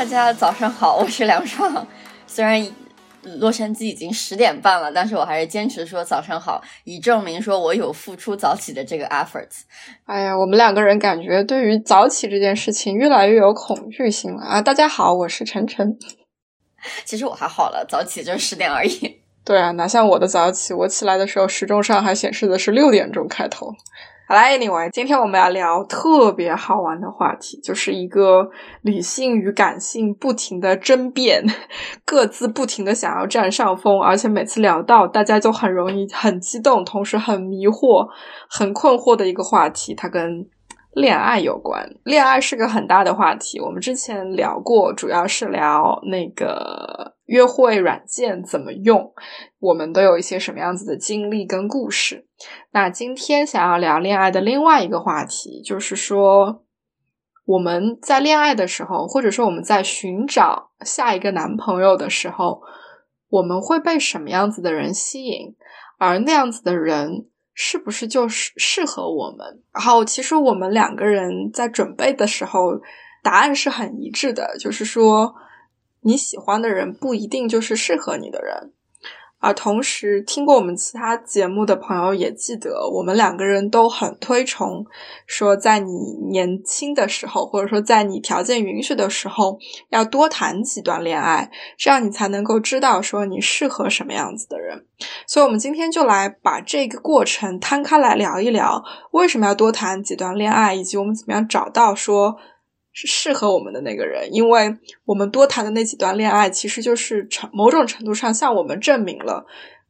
大家早上好，我是梁爽。虽然洛杉矶已经十点半了，但是我还是坚持说早上好，以证明说我有付出早起的这个 efforts。哎呀，我们两个人感觉对于早起这件事情越来越有恐惧性了啊！大家好，我是晨晨。其实我还好了，早起就是十点而已。对啊，哪像我的早起，我起来的时候时钟上还显示的是六点钟开头。好啦，Anyway，今天我们要聊特别好玩的话题，就是一个理性与感性不停的争辩，各自不停的想要占上风，而且每次聊到大家就很容易很激动，同时很迷惑、很困惑的一个话题，它跟恋爱有关。恋爱是个很大的话题，我们之前聊过，主要是聊那个。约会软件怎么用？我们都有一些什么样子的经历跟故事？那今天想要聊恋爱的另外一个话题，就是说我们在恋爱的时候，或者说我们在寻找下一个男朋友的时候，我们会被什么样子的人吸引？而那样子的人是不是就是适合我们？然后，其实我们两个人在准备的时候，答案是很一致的，就是说。你喜欢的人不一定就是适合你的人，而同时听过我们其他节目的朋友也记得，我们两个人都很推崇说，在你年轻的时候，或者说在你条件允许的时候，要多谈几段恋爱，这样你才能够知道说你适合什么样子的人。所以，我们今天就来把这个过程摊开来聊一聊，为什么要多谈几段恋爱，以及我们怎么样找到说。是适合我们的那个人，因为我们多谈的那几段恋爱，其实就是成某种程度上向我们证明了，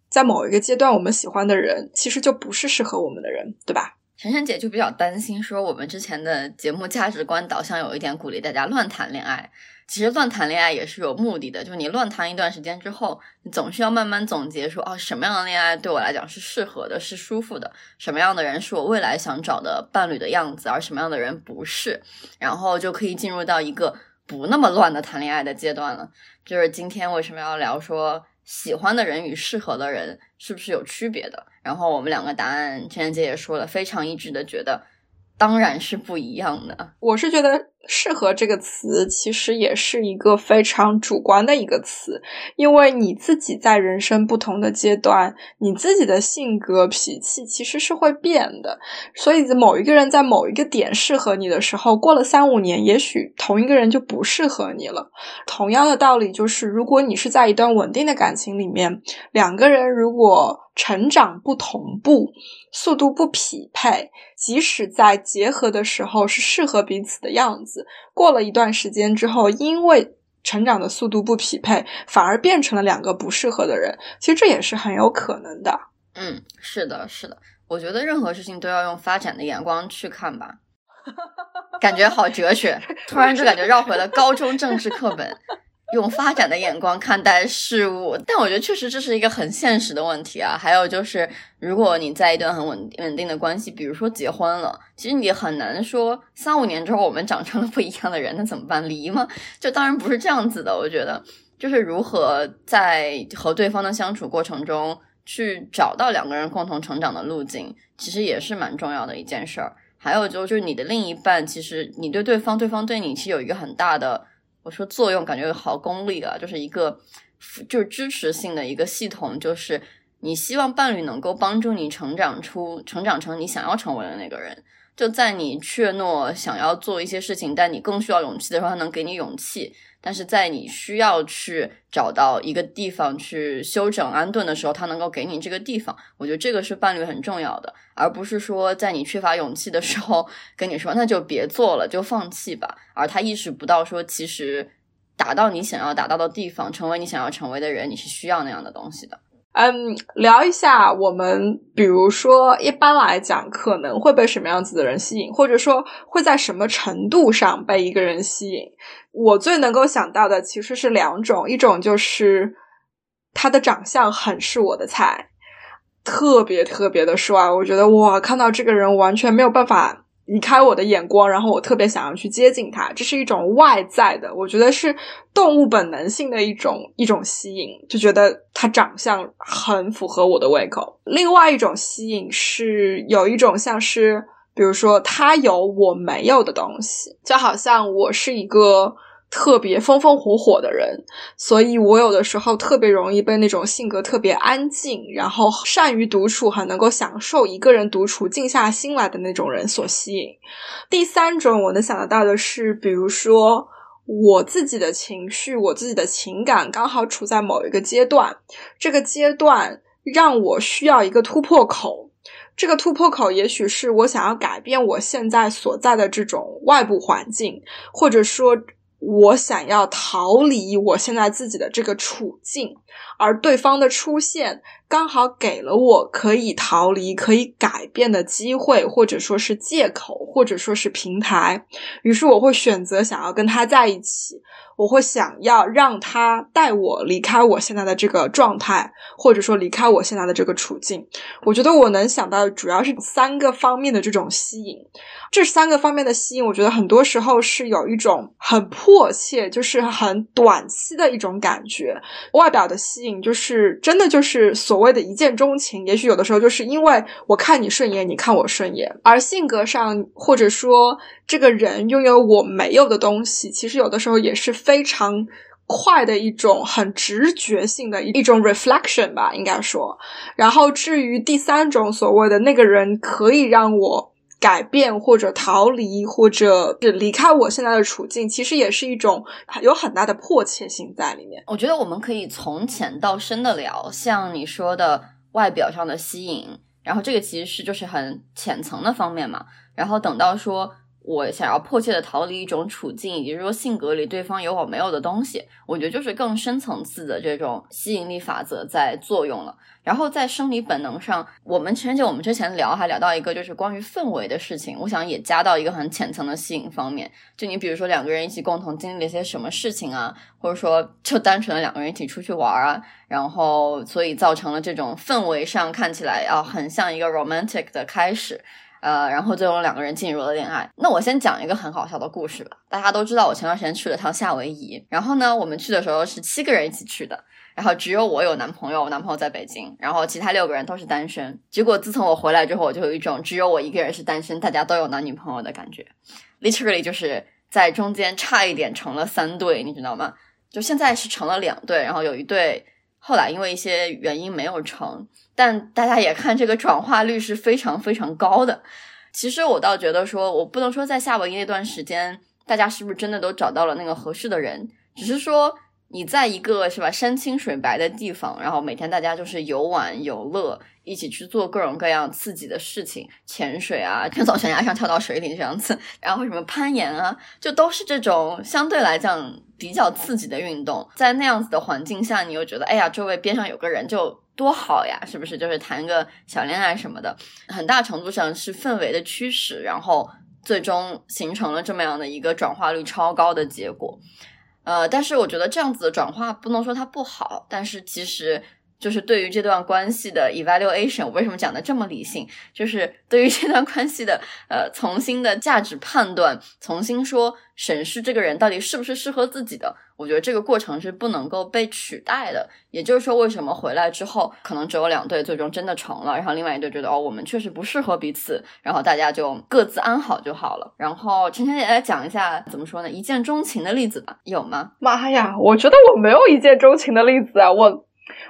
在某一个阶段，我们喜欢的人其实就不是适合我们的人，对吧？晨晨姐就比较担心，说我们之前的节目价值观导向有一点鼓励大家乱谈恋爱。其实乱谈恋爱也是有目的的，就是你乱谈一段时间之后，你总是要慢慢总结说，哦，什么样的恋爱对我来讲是适合的，是舒服的，什么样的人是我未来想找的伴侣的样子，而什么样的人不是，然后就可以进入到一个不那么乱的谈恋爱的阶段了。就是今天为什么要聊说喜欢的人与适合的人是不是有区别的？然后我们两个答案，陈晨姐也说了，非常一致的觉得。当然是不一样的。我是觉得“适合”这个词其实也是一个非常主观的一个词，因为你自己在人生不同的阶段，你自己的性格脾气其实是会变的。所以，某一个人在某一个点适合你的时候，过了三五年，也许同一个人就不适合你了。同样的道理就是，如果你是在一段稳定的感情里面，两个人如果成长不同步，速度不匹配，即使在结合的时候是适合彼此的样子，过了一段时间之后，因为成长的速度不匹配，反而变成了两个不适合的人。其实这也是很有可能的。嗯，是的，是的。我觉得任何事情都要用发展的眼光去看吧。感觉好哲学，突然就感觉绕回了高中政治课本。用发展的眼光看待事物，但我觉得确实这是一个很现实的问题啊。还有就是，如果你在一段很稳稳定的关系，比如说结婚了，其实你很难说三五年之后我们长成了不一样的人，那怎么办？离吗？就当然不是这样子的。我觉得就是如何在和对方的相处过程中去找到两个人共同成长的路径，其实也是蛮重要的一件事儿。还有就是你的另一半，其实你对对方，对方对你，其实有一个很大的。我说作用感觉好功利啊，就是一个就是支持性的一个系统，就是你希望伴侣能够帮助你成长出成长成你想要成为的那个人。就在你怯懦想要做一些事情，但你更需要勇气的时候，他能给你勇气；但是在你需要去找到一个地方去休整安顿的时候，他能够给你这个地方。我觉得这个是伴侣很重要的，而不是说在你缺乏勇气的时候跟你说那就别做了，就放弃吧。而他意识不到说，其实达到你想要达到的地方，成为你想要成为的人，你是需要那样的东西的。嗯，聊一下我们，比如说一般来讲可能会被什么样子的人吸引，或者说会在什么程度上被一个人吸引。我最能够想到的其实是两种，一种就是他的长相很是我的菜，特别特别的帅，我觉得哇，看到这个人完全没有办法。离开我的眼光，然后我特别想要去接近他，这是一种外在的，我觉得是动物本能性的一种一种吸引，就觉得他长相很符合我的胃口。另外一种吸引是有一种像是，比如说他有我没有的东西，就好像我是一个。特别风风火火的人，所以我有的时候特别容易被那种性格特别安静，然后善于独处，很能够享受一个人独处、静下心来的那种人所吸引。第三种，我能想得到的是，比如说我自己的情绪、我自己的情感刚好处在某一个阶段，这个阶段让我需要一个突破口。这个突破口也许是我想要改变我现在所在的这种外部环境，或者说。我想要逃离我现在自己的这个处境，而对方的出现刚好给了我可以逃离、可以改变的机会，或者说是借口，或者说是平台。于是我会选择想要跟他在一起。我会想要让他带我离开我现在的这个状态，或者说离开我现在的这个处境。我觉得我能想到的主要是三个方面的这种吸引。这三个方面的吸引，我觉得很多时候是有一种很迫切，就是很短期的一种感觉。外表的吸引，就是真的就是所谓的一见钟情。也许有的时候就是因为我看你顺眼，你看我顺眼。而性格上，或者说这个人拥有我没有的东西，其实有的时候也是。非常快的一种很直觉性的一种 reflection 吧，应该说。然后至于第三种所谓的那个人可以让我改变或者逃离或者是离开我现在的处境，其实也是一种有很大的迫切性在里面。我觉得我们可以从浅到深的聊，像你说的外表上的吸引，然后这个其实是就是很浅层的方面嘛。然后等到说。我想要迫切的逃离一种处境，以及说性格里对方有我没有的东西，我觉得就是更深层次的这种吸引力法则在作用了。然后在生理本能上，我们情人节我们之前聊还聊到一个就是关于氛围的事情，我想也加到一个很浅层的吸引方面。就你比如说两个人一起共同经历了一些什么事情啊，或者说就单纯的两个人一起出去玩啊，然后所以造成了这种氛围上看起来啊很像一个 romantic 的开始。呃，然后最终两个人进入了恋爱。那我先讲一个很好笑的故事吧。大家都知道，我前段时间去了趟夏威夷。然后呢，我们去的时候是七个人一起去的，然后只有我有男朋友，我男朋友在北京，然后其他六个人都是单身。结果自从我回来之后，我就有一种只有我一个人是单身，大家都有男女朋友的感觉。Literally 就是在中间差一点成了三对，你知道吗？就现在是成了两对，然后有一对后来因为一些原因没有成。但大家也看这个转化率是非常非常高的。其实我倒觉得说，我不能说在夏威夷那段时间，大家是不是真的都找到了那个合适的人，只是说你在一个是吧山清水白的地方，然后每天大家就是游玩游乐，一起去做各种各样刺激的事情，潜水啊，从悬崖上跳到水里这样子，然后什么攀岩啊，就都是这种相对来讲比较刺激的运动。在那样子的环境下，你又觉得哎呀，周围边上有个人就。多好呀，是不是？就是谈个小恋爱什么的，很大程度上是氛围的驱使，然后最终形成了这么样的一个转化率超高的结果。呃，但是我觉得这样子的转化不能说它不好，但是其实。就是对于这段关系的 evaluation，我为什么讲的这么理性？就是对于这段关系的呃，重新的价值判断，重新说审视这个人到底是不是适合自己的。我觉得这个过程是不能够被取代的。也就是说，为什么回来之后可能只有两对最终真的成了，然后另外一对觉得哦，我们确实不适合彼此，然后大家就各自安好就好了。然后晨晨姐来讲一下怎么说呢？一见钟情的例子吧，有吗？妈呀，我觉得我没有一见钟情的例子啊，我。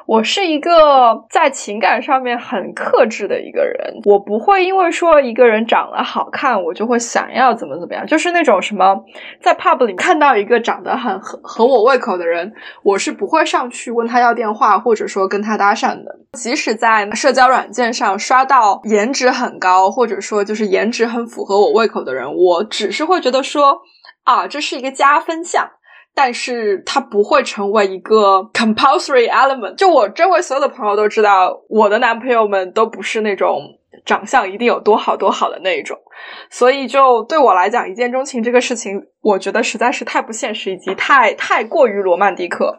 我是一个在情感上面很克制的一个人，我不会因为说一个人长得好看，我就会想要怎么怎么样。就是那种什么，在 pub 里看到一个长得很合合我胃口的人，我是不会上去问他要电话，或者说跟他搭讪的。即使在社交软件上刷到颜值很高，或者说就是颜值很符合我胃口的人，我只是会觉得说啊，这是一个加分项。但是它不会成为一个 compulsory element。就我周围所有的朋友都知道，我的男朋友们都不是那种长相一定有多好多好的那一种，所以就对我来讲，一见钟情这个事情。我觉得实在是太不现实，以及太太过于罗曼蒂克。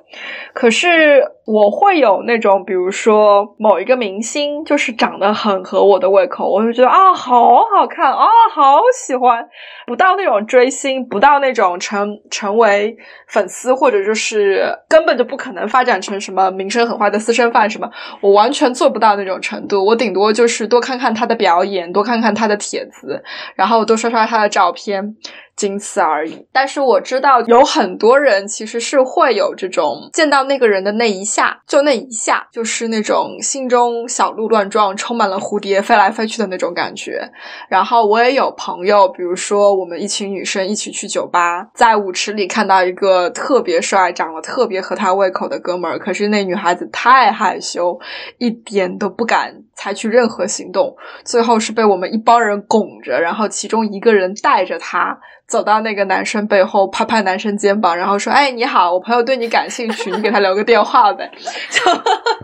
可是我会有那种，比如说某一个明星，就是长得很合我的胃口，我就觉得啊，好好看啊，好喜欢。不到那种追星，不到那种成成为粉丝，或者就是根本就不可能发展成什么名声很坏的私生饭什么，我完全做不到那种程度。我顶多就是多看看他他的表演，多看看他的帖子，然后多刷刷他的照片。仅此而已。但是我知道有很多人其实是会有这种见到那个人的那一下，就那一下，就是那种心中小鹿乱撞，充满了蝴蝶飞来飞去的那种感觉。然后我也有朋友，比如说我们一群女生一起去酒吧，在舞池里看到一个特别帅、长得特别合他胃口的哥们儿，可是那女孩子太害羞，一点都不敢采取任何行动。最后是被我们一帮人拱着，然后其中一个人带着他。走到那个男生背后，拍拍男生肩膀，然后说：“哎，你好，我朋友对你感兴趣，你给他留个电话呗。”就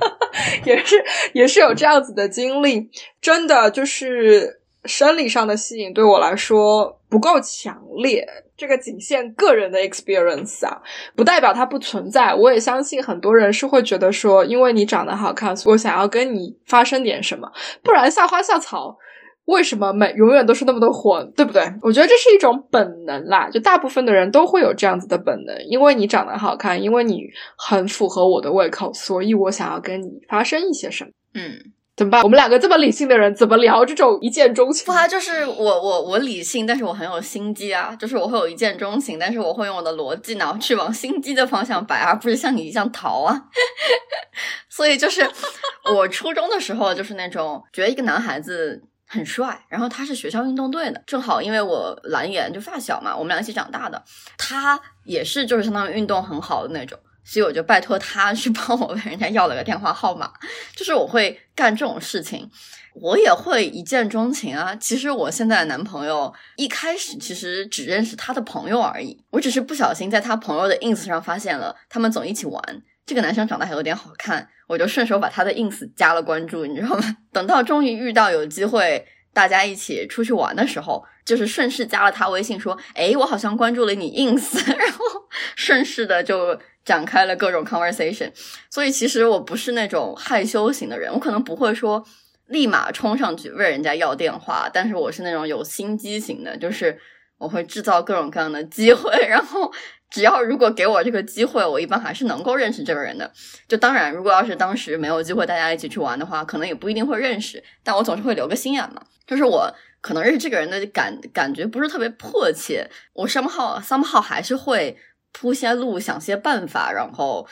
也是也是有这样子的经历，真的就是生理上的吸引对我来说不够强烈，这个仅限个人的 experience 啊，不代表它不存在。我也相信很多人是会觉得说，因为你长得好看，我想要跟你发生点什么，不然校花校草。为什么每永远都是那么多火，对不对？我觉得这是一种本能啦，就大部分的人都会有这样子的本能，因为你长得好看，因为你很符合我的胃口，所以我想要跟你发生一些什么。嗯，怎么办？我们两个这么理性的人，怎么聊这种一见钟情？不啊，就是我我我理性，但是我很有心机啊，就是我会有一见钟情，但是我会用我的逻辑脑去往心机的方向摆，而不是像你一样逃啊。所以就是 我初中的时候，就是那种觉得一个男孩子。很帅，然后他是学校运动队的，正好因为我蓝颜就发小嘛，我们俩一起长大的，他也是就是相当于运动很好的那种，所以我就拜托他去帮我问人家要了个电话号码，就是我会干这种事情，我也会一见钟情啊。其实我现在的男朋友一开始其实只认识他的朋友而已，我只是不小心在他朋友的 ins 上发现了他们总一起玩，这个男生长得还有点好看。我就顺手把他的 ins 加了关注，你知道吗？等到终于遇到有机会大家一起出去玩的时候，就是顺势加了他微信，说：“哎，我好像关注了你 ins。” 然后顺势的就展开了各种 conversation。所以其实我不是那种害羞型的人，我可能不会说立马冲上去问人家要电话，但是我是那种有心机型的，就是我会制造各种各样的机会，然后。只要如果给我这个机会，我一般还是能够认识这个人的。就当然，如果要是当时没有机会大家一起去玩的话，可能也不一定会认识。但我总是会留个心眼嘛。就是我可能认识这个人的感感觉不是特别迫切，我 somehow somehow 还是会铺些路，想些办法，然后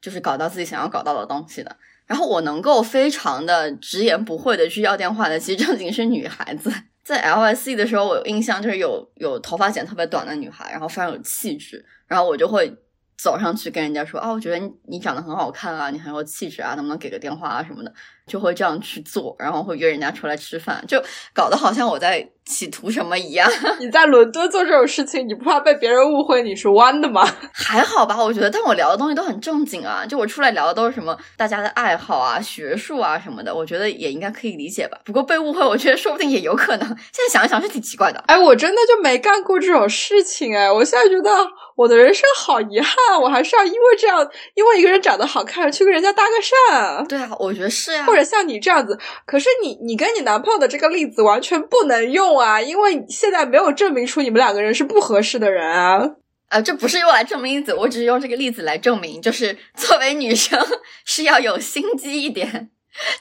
就是搞到自己想要搞到的东西的。然后我能够非常的直言不讳的去要电话的，其实正经是女孩子。在 L S C 的时候，我印象，就是有有头发剪特别短的女孩，然后非常有气质，然后我就会走上去跟人家说：“哦，我觉得你你长得很好看啊，你很有气质啊，能不能给个电话啊什么的？”就会这样去做，然后会约人家出来吃饭，就搞得好像我在。企图什么一样？你在伦敦做这种事情，你不怕被别人误会你是弯的吗？还好吧，我觉得。但我聊的东西都很正经啊，就我出来聊的都是什么大家的爱好啊、学术啊什么的，我觉得也应该可以理解吧。不过被误会，我觉得说不定也有可能。现在想一想是挺奇怪的。哎，我真的就没干过这种事情哎，我现在觉得我的人生好遗憾，我还是要因为这样，因为一个人长得好看去跟人家搭个讪。对啊，我觉得是呀。或者像你这样子，可是你你跟你男朋友的这个例子完全不能用。啊，因为现在没有证明出你们两个人是不合适的人啊！啊，这不是用来证明例子，我只是用这个例子来证明，就是作为女生是要有心机一点，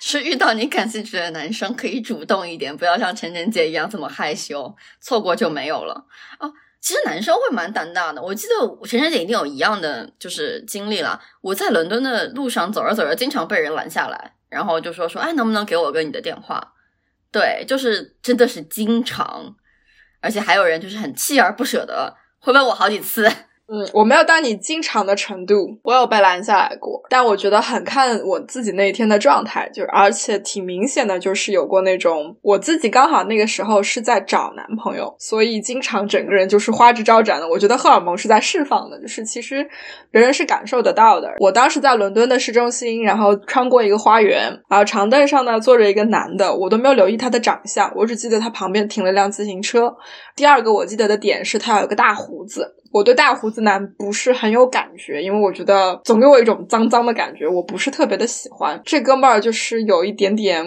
是遇到你感兴趣的男生可以主动一点，不要像晨晨姐一样这么害羞，错过就没有了。哦，其实男生会蛮胆大的，我记得晨晨姐一定有一样的就是经历了。我在伦敦的路上走着走着，经常被人拦下来，然后就说说，哎，能不能给我个你的电话？对，就是真的是经常，而且还有人就是很锲而不舍的会问我好几次，嗯，我没有到你经常的程度，我有被拦下来过，但我觉得很看我自己那一天的状态，就是而且挺明显的，就是有过那种我自己刚好那个时候是在找男朋友，所以经常整个人就是花枝招展的。我觉得荷尔蒙是在释放的，就是其实别人是感受得到的。我当时在伦敦的市中心，然后穿过一个花园，然后长凳上呢坐着一个男的，我都没有留意他的长相，我只记得他旁边停了辆自行车。第二个我记得的点是他有一个大胡子。我对大胡子男不是很有感觉，因为我觉得总给我一种脏脏的感觉，我不是特别的喜欢。这哥们儿就是有一点点。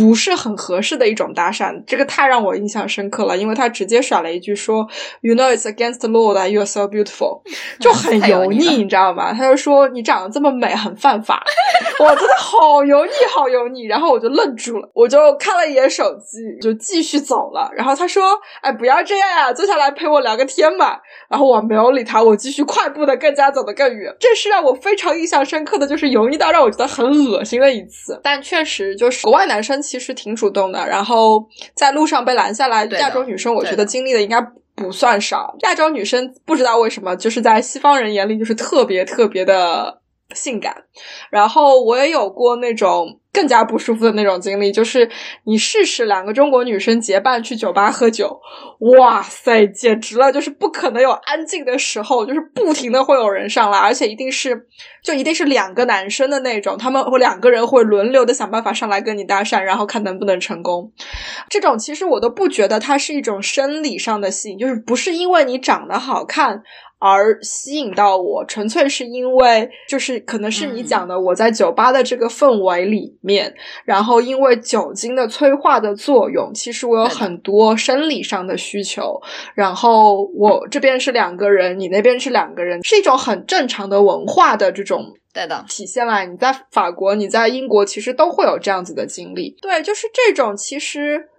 不是很合适的一种搭讪，这个太让我印象深刻了，因为他直接甩了一句说，You know it's against the law that you are so beautiful，就很油腻，你知道吗？他就说你长得这么美很犯法，我，真的好油腻，好油腻。然后我就愣住了，我就看了一眼手机，就继续走了。然后他说，哎，不要这样啊，坐下来陪我聊个天嘛。然后我没有理他，我继续快步的更加走得更远。这是让我非常印象深刻的就是油腻到让我觉得很恶心的一次，但确实就是国外男生。其实挺主动的，然后在路上被拦下来，亚洲女生我觉得经历的应该不算少。亚洲女生不知道为什么，就是在西方人眼里就是特别特别的性感。然后我也有过那种。更加不舒服的那种经历，就是你试试两个中国女生结伴去酒吧喝酒，哇塞，简直了！就是不可能有安静的时候，就是不停的会有人上来，而且一定是就一定是两个男生的那种，他们会两个人会轮流的想办法上来跟你搭讪，然后看能不能成功。这种其实我都不觉得它是一种生理上的吸引，就是不是因为你长得好看。而吸引到我，纯粹是因为就是可能是你讲的，我在酒吧的这个氛围里面，然后因为酒精的催化的作用，其实我有很多生理上的需求。然后我这边是两个人，你那边是两个人，是一种很正常的文化的这种对的体现了。你在法国，你在英国，其实都会有这样子的经历。对，就是这种其实。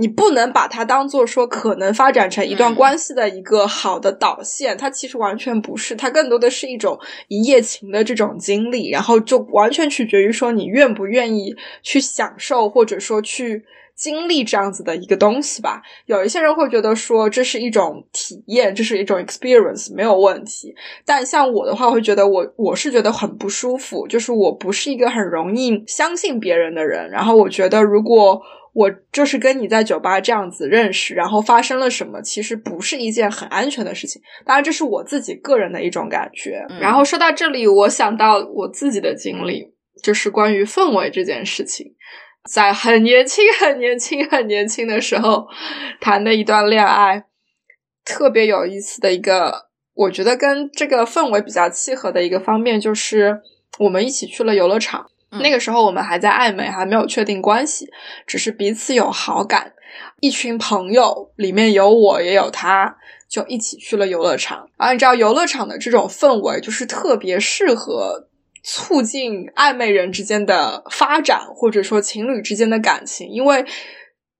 你不能把它当做说可能发展成一段关系的一个好的导线，它其实完全不是，它更多的是一种一夜情的这种经历，然后就完全取决于说你愿不愿意去享受或者说去经历这样子的一个东西吧。有一些人会觉得说这是一种体验，这是一种 experience，没有问题。但像我的话，我会觉得我我是觉得很不舒服，就是我不是一个很容易相信别人的人，然后我觉得如果。我就是跟你在酒吧这样子认识，然后发生了什么，其实不是一件很安全的事情。当然，这是我自己个人的一种感觉。然后说到这里，我想到我自己的经历，就是关于氛围这件事情。在很年轻、很年轻、很年轻的时候谈的一段恋爱，特别有意思的一个，我觉得跟这个氛围比较契合的一个方面，就是我们一起去了游乐场。那个时候我们还在暧昧，还没有确定关系，只是彼此有好感。一群朋友里面有我也有他，就一起去了游乐场。而你知道游乐场的这种氛围，就是特别适合促进暧昧人之间的发展，或者说情侣之间的感情，因为。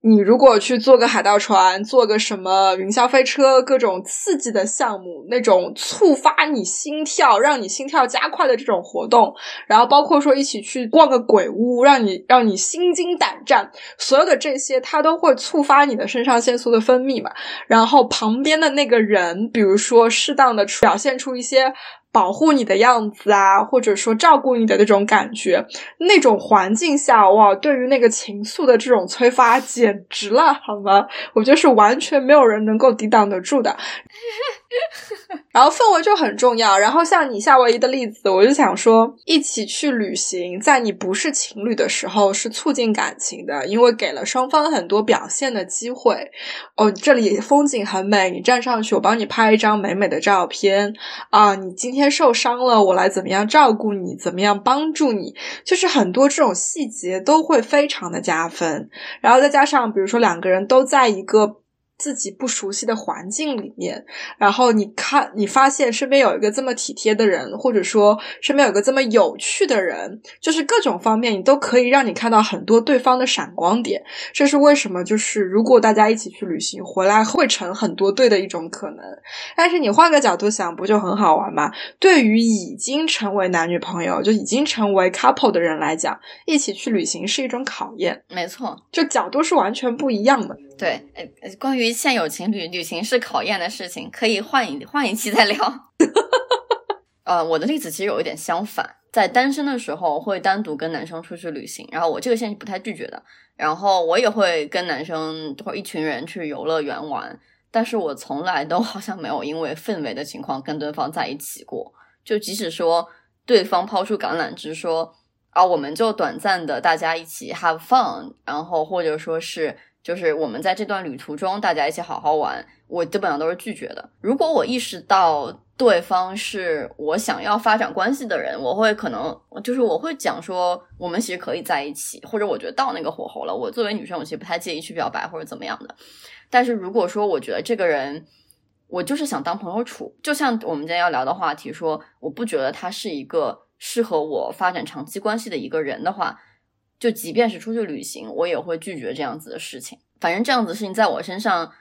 你如果去坐个海盗船，坐个什么云霄飞车，各种刺激的项目，那种触发你心跳、让你心跳加快的这种活动，然后包括说一起去逛个鬼屋，让你让你心惊胆战，所有的这些它都会触发你的肾上腺素的分泌嘛。然后旁边的那个人，比如说适当的表现出一些。保护你的样子啊，或者说照顾你的那种感觉，那种环境下，哇，对于那个情愫的这种催发，简直了，好吗？我觉得是完全没有人能够抵挡得住的。然后氛围就很重要。然后像你夏威夷的例子，我就想说，一起去旅行，在你不是情侣的时候，是促进感情的，因为给了双方很多表现的机会。哦，这里风景很美，你站上去，我帮你拍一张美美的照片啊。你今天受伤了，我来怎么样照顾你，怎么样帮助你，就是很多这种细节都会非常的加分。然后再加上，比如说两个人都在一个。自己不熟悉的环境里面，然后你看，你发现身边有一个这么体贴的人，或者说身边有个这么有趣的人，就是各种方面你都可以让你看到很多对方的闪光点。这是为什么？就是如果大家一起去旅行回来会成很多对的一种可能。但是你换个角度想，不就很好玩吗？对于已经成为男女朋友，就已经成为 couple 的人来讲，一起去旅行是一种考验。没错，就角度是完全不一样的。对，呃，关于现有情侣旅行是考验的事情，可以换一换一期再聊。呃，我的例子其实有一点相反，在单身的时候会单独跟男生出去旅行，然后我这个现在是不太拒绝的，然后我也会跟男生或一群人去游乐园玩，但是我从来都好像没有因为氛围的情况跟对方在一起过，就即使说对方抛出橄榄枝说啊，我们就短暂的大家一起 have fun，然后或者说是就是我们在这段旅途中大家一起好好玩，我基本上都是拒绝的。如果我意识到。对方是我想要发展关系的人，我会可能就是我会讲说，我们其实可以在一起，或者我觉得到那个火候了。我作为女生，我其实不太介意去表白或者怎么样的。但是如果说我觉得这个人，我就是想当朋友处，就像我们今天要聊的话题，说我不觉得他是一个适合我发展长期关系的一个人的话，就即便是出去旅行，我也会拒绝这样子的事情。反正这样子的事情在我身上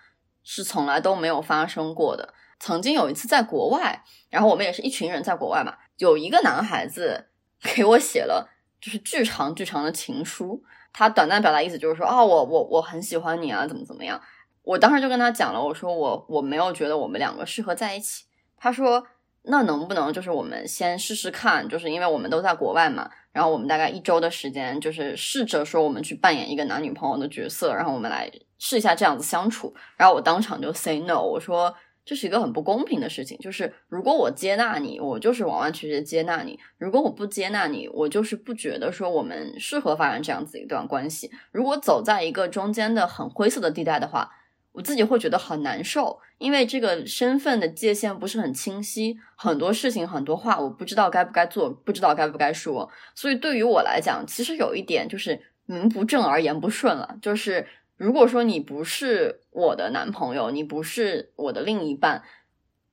是从来都没有发生过的。曾经有一次在国外，然后我们也是一群人在国外嘛，有一个男孩子 给我写了就是巨长巨长的情书，他短暂表达意思就是说啊，我我我很喜欢你啊，怎么怎么样。我当时就跟他讲了，我说我我没有觉得我们两个适合在一起。他说那能不能就是我们先试试看，就是因为我们都在国外嘛，然后我们大概一周的时间，就是试着说我们去扮演一个男女朋友的角色，然后我们来试一下这样子相处。然后我当场就 say no，我说。这是一个很不公平的事情，就是如果我接纳你，我就是完完全全接纳你；如果我不接纳你，我就是不觉得说我们适合发展这样子一段关系。如果走在一个中间的很灰色的地带的话，我自己会觉得很难受，因为这个身份的界限不是很清晰，很多事情很多话我不知道该不该做，不知道该不该说。所以对于我来讲，其实有一点就是名不正而言不顺了，就是。如果说你不是我的男朋友，你不是我的另一半，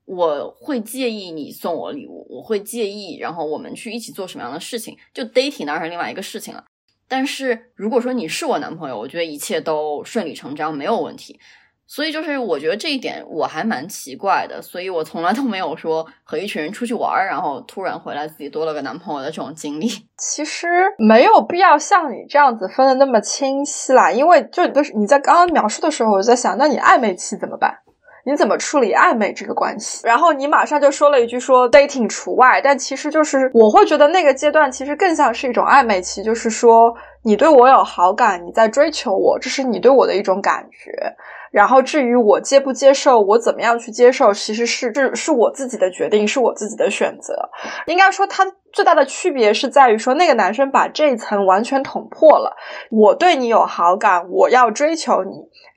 我会介意你送我礼物，我会介意，然后我们去一起做什么样的事情，就 dating 当然是另外一个事情了。但是如果说你是我男朋友，我觉得一切都顺理成章，没有问题。所以就是我觉得这一点我还蛮奇怪的，所以我从来都没有说和一群人出去玩儿，然后突然回来自己多了个男朋友的这种经历。其实没有必要像你这样子分的那么清晰啦，因为就你在刚刚描述的时候，我在想，那你暧昧期怎么办？你怎么处理暧昧这个关系？然后你马上就说了一句说 dating 除外，但其实就是我会觉得那个阶段其实更像是一种暧昧期，就是说你对我有好感，你在追求我，这是你对我的一种感觉。然后至于我接不接受，我怎么样去接受，其实是这是我自己的决定，是我自己的选择。应该说，它最大的区别是在于说，那个男生把这一层完全捅破了。我对你有好感，我要追求你，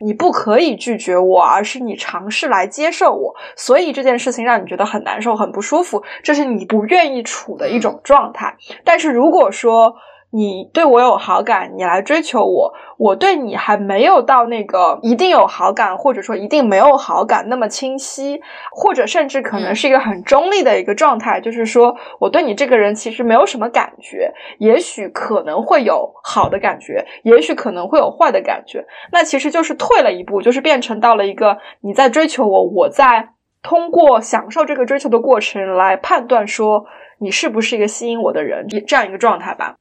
你不可以拒绝我，而是你尝试来接受我。所以这件事情让你觉得很难受、很不舒服，这是你不愿意处的一种状态。但是如果说，你对我有好感，你来追求我，我对你还没有到那个一定有好感，或者说一定没有好感那么清晰，或者甚至可能是一个很中立的一个状态，就是说我对你这个人其实没有什么感觉，也许可能会有好的感觉，也许可能会有坏的感觉，那其实就是退了一步，就是变成到了一个你在追求我，我在通过享受这个追求的过程来判断说你是不是一个吸引我的人，这样一个状态吧。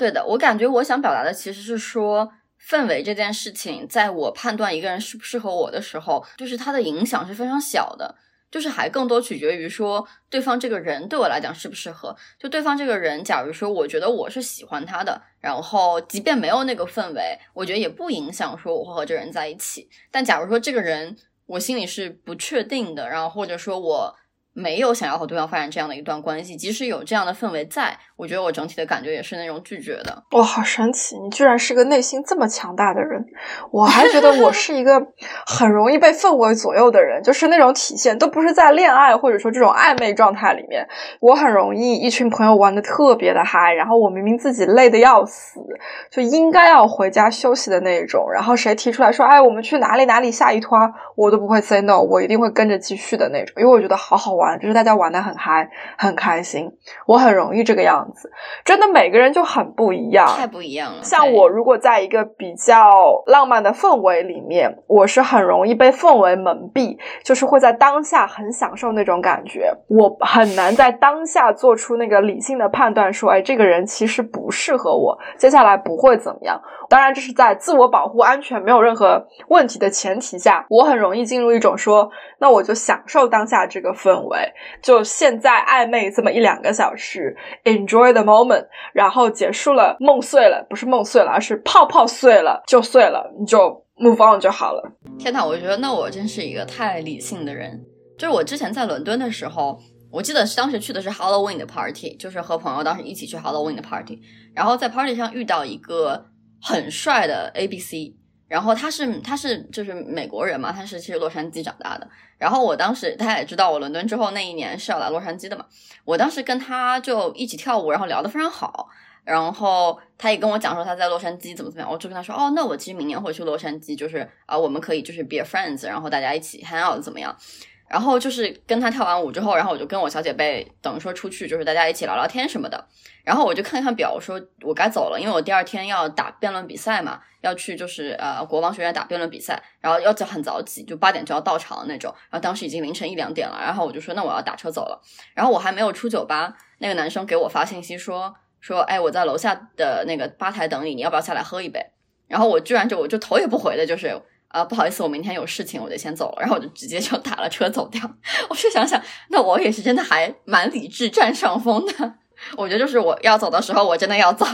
对的，我感觉我想表达的其实是说，氛围这件事情，在我判断一个人适不适合我的时候，就是它的影响是非常小的，就是还更多取决于说对方这个人对我来讲适不适合。就对方这个人，假如说我觉得我是喜欢他的，然后即便没有那个氛围，我觉得也不影响说我会和这人在一起。但假如说这个人我心里是不确定的，然后或者说我。没有想要和对方发展这样的一段关系，即使有这样的氛围在，我觉得我整体的感觉也是那种拒绝的。哇，好神奇！你居然是个内心这么强大的人，我还觉得我是一个很容易被氛围左右的人，就是那种体现都不是在恋爱或者说这种暧昧状态里面，我很容易一群朋友玩的特别的嗨，然后我明明自己累的要死，就应该要回家休息的那种，然后谁提出来说，哎，我们去哪里哪里下一拖，我都不会 say no，我一定会跟着继续的那种，因为我觉得好好玩。就是大家玩的很嗨，很开心。我很容易这个样子，真的每个人就很不一样，太不一样了。像我如果在一个比较浪漫的氛围里面，我是很容易被氛围蒙蔽，就是会在当下很享受那种感觉。我很难在当下做出那个理性的判断，说，哎，这个人其实不适合我，接下来不会怎么样。当然，这是在自我保护、安全没有任何问题的前提下，我很容易进入一种说，那我就享受当下这个氛围。为，就现在暧昧这么一两个小时，enjoy the moment，然后结束了，梦碎了，不是梦碎了，而是泡泡碎了就碎了，你就 move on 就好了。天呐，我觉得那我真是一个太理性的人。就是我之前在伦敦的时候，我记得当时去的是 Halloween 的 party，就是和朋友当时一起去 Halloween 的 party，然后在 party 上遇到一个很帅的 A B C。然后他是他是就是美国人嘛，他是其实洛杉矶长大的。然后我当时他也知道我伦敦之后那一年是要来洛杉矶的嘛，我当时跟他就一起跳舞，然后聊得非常好。然后他也跟我讲说他在洛杉矶怎么怎么样，我就跟他说哦，那我其实明年会去洛杉矶，就是啊我们可以就是 be friends，然后大家一起 hang out 怎么样？然后就是跟他跳完舞之后，然后我就跟我小姐妹等于说出去，就是大家一起聊聊天什么的。然后我就看一看表，我说我该走了，因为我第二天要打辩论比赛嘛，要去就是呃国王学院打辩论比赛，然后要早很早起，就八点就要到场那种。然后当时已经凌晨一两点了，然后我就说那我要打车走了。然后我还没有出酒吧，那个男生给我发信息说说哎我在楼下的那个吧台等你，你要不要下来喝一杯？然后我居然就我就头也不回的就是。啊，不好意思，我明天有事情，我就先走了。然后我就直接就打了车走掉。我是想想，那我也是真的还蛮理智，占上风的。我觉得就是我要走的时候，我真的要走，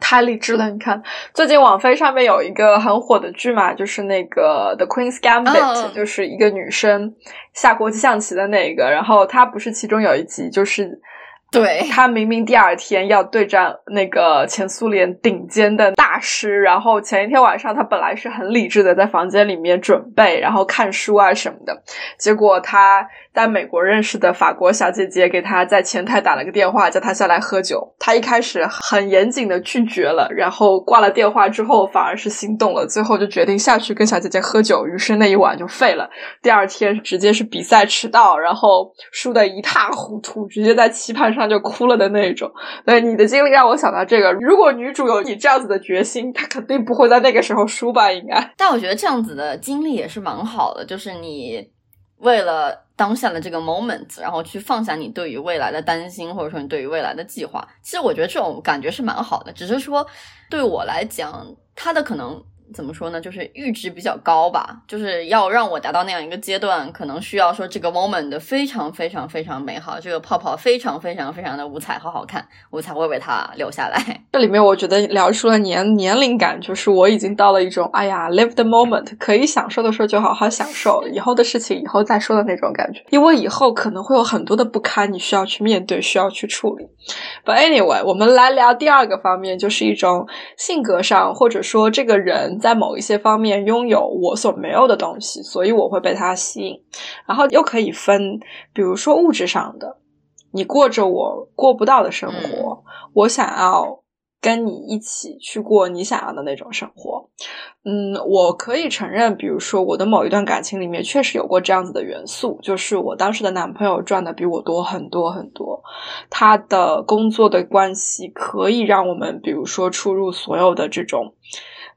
太理智了。你看，最近网飞上面有一个很火的剧嘛，就是那个《The Queen's Gambit》，就是一个女生下国际象棋的那个。然后她不是其中有一集就是。对她明明第二天要对战那个前苏联顶尖的大师，然后前一天晚上他本来是很理智的在房间里面准备，然后看书啊什么的，结果他在美国认识的法国小姐姐给他在前台打了个电话，叫他下来喝酒。他一开始很严谨的拒绝了，然后挂了电话之后反而是心动了，最后就决定下去跟小姐姐喝酒，于是那一晚就废了。第二天直接是比赛迟到，然后输的一塌糊涂，直接在棋盘。上就哭了的那种，对你的经历让我想到这个。如果女主有你这样子的决心，她肯定不会在那个时候输吧？应该。但我觉得这样子的经历也是蛮好的，就是你为了当下的这个 moment，然后去放下你对于未来的担心，或者说你对于未来的计划。其实我觉得这种感觉是蛮好的，只是说对我来讲，他的可能。怎么说呢？就是阈值比较高吧，就是要让我达到那样一个阶段，可能需要说这个 moment 非常非常非常美好，这个泡泡非常非常非常的五彩和好看，我才会为它留下来。这里面我觉得聊出了年年龄感，就是我已经到了一种哎呀，live the moment，可以享受的时候就好好享受，以后的事情以后再说的那种感觉。因为以后可能会有很多的不堪，你需要去面对，需要去处理。But anyway，我们来聊第二个方面，就是一种性格上，或者说这个人。在某一些方面拥有我所没有的东西，所以我会被他吸引。然后又可以分，比如说物质上的，你过着我过不到的生活，我想要跟你一起去过你想要的那种生活。嗯，我可以承认，比如说我的某一段感情里面确实有过这样子的元素，就是我当时的男朋友赚的比我多很多很多，他的工作的关系可以让我们，比如说出入所有的这种。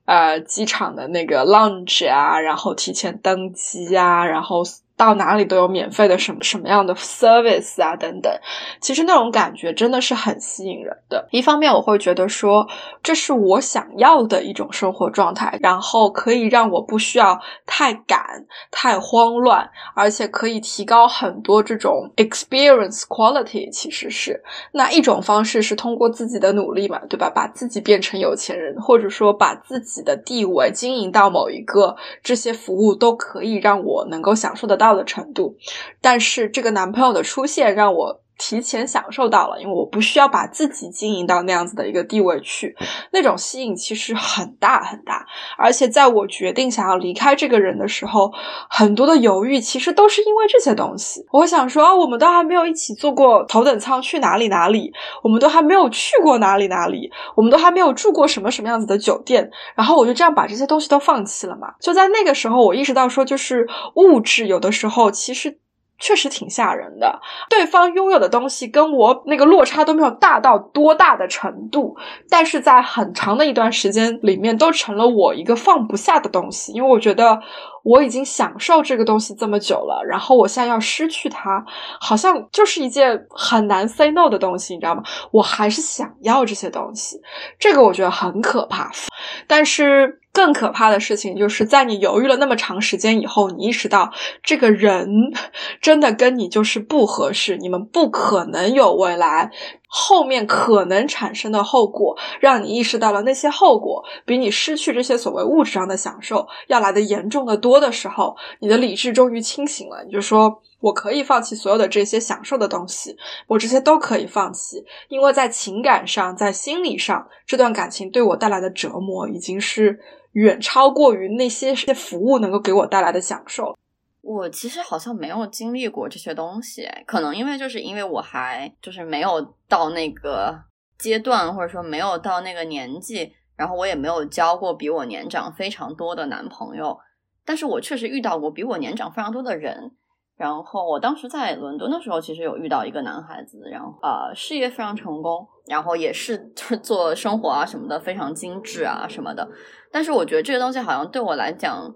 呃，机场的那个 lunch 啊，然后提前登机啊，然后。到哪里都有免费的什么什么样的 service 啊等等，其实那种感觉真的是很吸引人的。一方面我会觉得说这是我想要的一种生活状态，然后可以让我不需要太赶、太慌乱，而且可以提高很多这种 experience quality。其实是那一种方式是通过自己的努力嘛，对吧？把自己变成有钱人，或者说把自己的地位经营到某一个这些服务都可以让我能够享受得到。的程度，但是这个男朋友的出现让我。提前享受到了，因为我不需要把自己经营到那样子的一个地位去，那种吸引其实很大很大。而且在我决定想要离开这个人的时候，很多的犹豫其实都是因为这些东西。我想说啊，我们都还没有一起坐过头等舱去哪里哪里，我们都还没有去过哪里哪里，我们都还没有住过什么什么样子的酒店，然后我就这样把这些东西都放弃了嘛？就在那个时候，我意识到说，就是物质有的时候其实。确实挺吓人的，对方拥有的东西跟我那个落差都没有大到多大的程度，但是在很长的一段时间里面都成了我一个放不下的东西，因为我觉得我已经享受这个东西这么久了，然后我现在要失去它，好像就是一件很难 say no 的东西，你知道吗？我还是想要这些东西，这个我觉得很可怕。但是更可怕的事情就是在你犹豫了那么长时间以后，你意识到这个人 真的跟你就是不合适，你们不可能有未来。后面可能产生的后果，让你意识到了那些后果比你失去这些所谓物质上的享受要来的严重的多的时候，你的理智终于清醒了。你就说我可以放弃所有的这些享受的东西，我这些都可以放弃，因为在情感上，在心理上，这段感情对我带来的折磨已经是远超过于那些些服务能够给我带来的享受。我其实好像没有经历过这些东西，可能因为就是因为我还就是没有到那个阶段，或者说没有到那个年纪，然后我也没有交过比我年长非常多的男朋友，但是我确实遇到过比我年长非常多的人。然后我当时在伦敦的时候，其实有遇到一个男孩子，然后呃事业非常成功，然后也是就是做生活啊什么的非常精致啊什么的，但是我觉得这个东西好像对我来讲。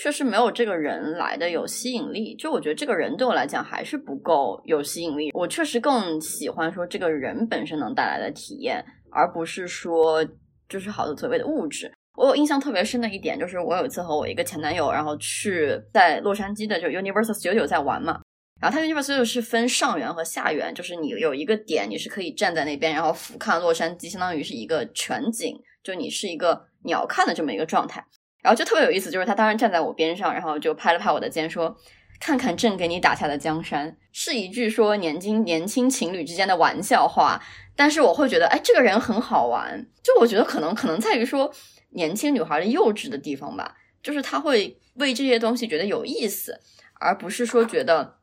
确实没有这个人来的有吸引力，就我觉得这个人对我来讲还是不够有吸引力。我确实更喜欢说这个人本身能带来的体验，而不是说就是好的所谓的物质。我有印象特别深的一点就是，我有一次和我一个前男友，然后去在洛杉矶的就 Universal Studio 在玩嘛。然后它 Universal Studio 是分上元和下元，就是你有一个点你是可以站在那边，然后俯瞰洛杉矶，相当于是一个全景，就你是一个鸟瞰的这么一个状态。然后就特别有意思，就是他当时站在我边上，然后就拍了拍我的肩，说：“看看朕给你打下的江山。”是一句说年轻年轻情侣之间的玩笑话，但是我会觉得，哎，这个人很好玩。就我觉得可能可能在于说年轻女孩的幼稚的地方吧，就是他会为这些东西觉得有意思，而不是说觉得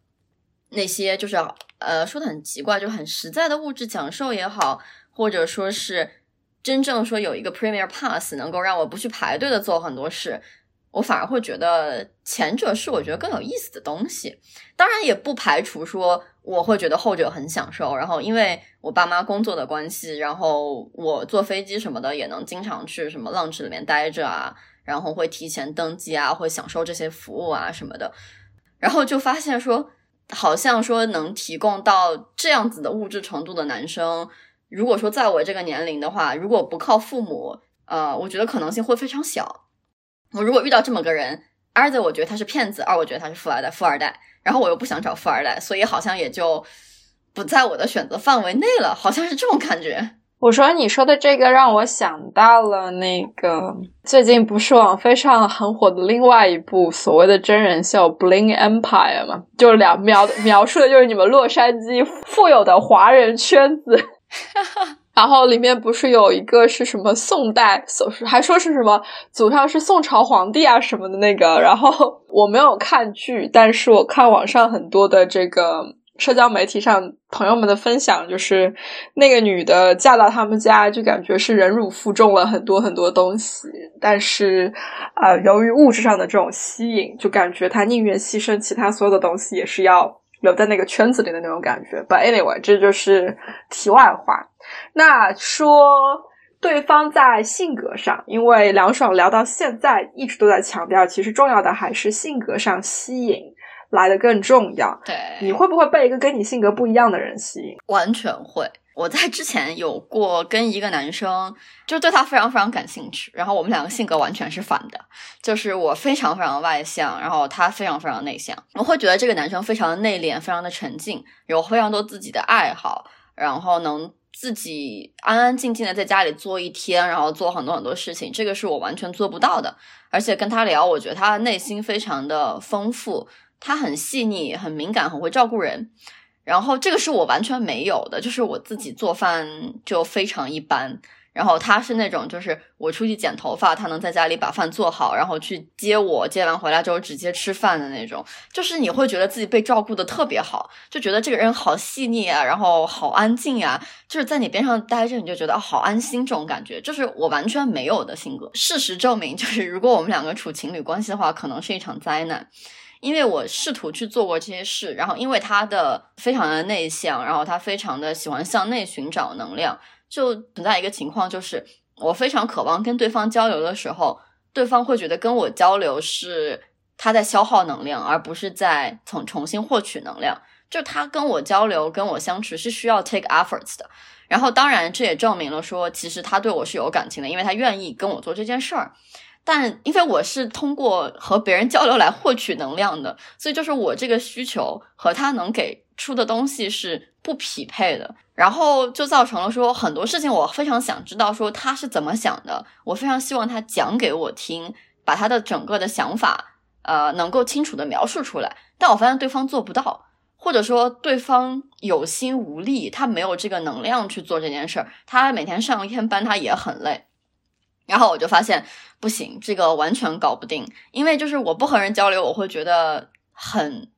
那些就是呃说的很奇怪，就很实在的物质享受也好，或者说是。真正说有一个 Premier Pass 能够让我不去排队的做很多事，我反而会觉得前者是我觉得更有意思的东西。当然也不排除说我会觉得后者很享受。然后因为我爸妈工作的关系，然后我坐飞机什么的也能经常去什么 lunch 里面待着啊，然后会提前登机啊，会享受这些服务啊什么的。然后就发现说，好像说能提供到这样子的物质程度的男生。如果说在我这个年龄的话，如果不靠父母，呃，我觉得可能性会非常小。我如果遇到这么个人，二在我觉得他是骗子，二我觉得他是富二代，富二代，然后我又不想找富二代，所以好像也就不在我的选择范围内了，好像是这种感觉。我说你说的这个让我想到了那个最近不是网飞上很火的另外一部所谓的真人秀《Bling Empire》嘛，就是两描描述的就是你们洛杉矶富有的华人圈子。然后里面不是有一个是什么宋代，还说是什么祖上是宋朝皇帝啊什么的那个。然后我没有看剧，但是我看网上很多的这个社交媒体上朋友们的分享，就是那个女的嫁到他们家，就感觉是忍辱负重了很多很多东西。但是啊，由于物质上的这种吸引，就感觉她宁愿牺牲其他所有的东西，也是要。留在那个圈子里的那种感觉，But anyway，这就是题外话。那说对方在性格上，因为梁爽聊到现在一直都在强调，其实重要的还是性格上吸引来的更重要。对，你会不会被一个跟你性格不一样的人吸引？完全会。我在之前有过跟一个男生，就对他非常非常感兴趣，然后我们两个性格完全是反的，就是我非常非常外向，然后他非常非常内向。我会觉得这个男生非常的内敛，非常的沉静，有非常多自己的爱好，然后能自己安安静静的在家里做一天，然后做很多很多事情，这个是我完全做不到的。而且跟他聊，我觉得他的内心非常的丰富，他很细腻，很敏感，很会照顾人。然后这个是我完全没有的，就是我自己做饭就非常一般。然后他是那种，就是我出去剪头发，他能在家里把饭做好，然后去接我，接完回来之后直接吃饭的那种。就是你会觉得自己被照顾的特别好，就觉得这个人好细腻啊，然后好安静呀，就是在你边上待着，你就觉得好安心这种感觉，就是我完全没有的性格。事实证明，就是如果我们两个处情侣关系的话，可能是一场灾难。因为我试图去做过这些事，然后因为他的非常的内向，然后他非常的喜欢向内寻找能量，就存在一个情况，就是我非常渴望跟对方交流的时候，对方会觉得跟我交流是他在消耗能量，而不是在从重新获取能量。就他跟我交流、跟我相处是需要 take efforts 的。然后，当然这也证明了说，其实他对我是有感情的，因为他愿意跟我做这件事儿。但因为我是通过和别人交流来获取能量的，所以就是我这个需求和他能给出的东西是不匹配的。然后就造成了说很多事情，我非常想知道说他是怎么想的，我非常希望他讲给我听，把他的整个的想法呃能够清楚的描述出来。但我发现对方做不到。或者说对方有心无力，他没有这个能量去做这件事儿，他每天上一天班，他也很累。然后我就发现不行，这个完全搞不定，因为就是我不和人交流，我会觉得很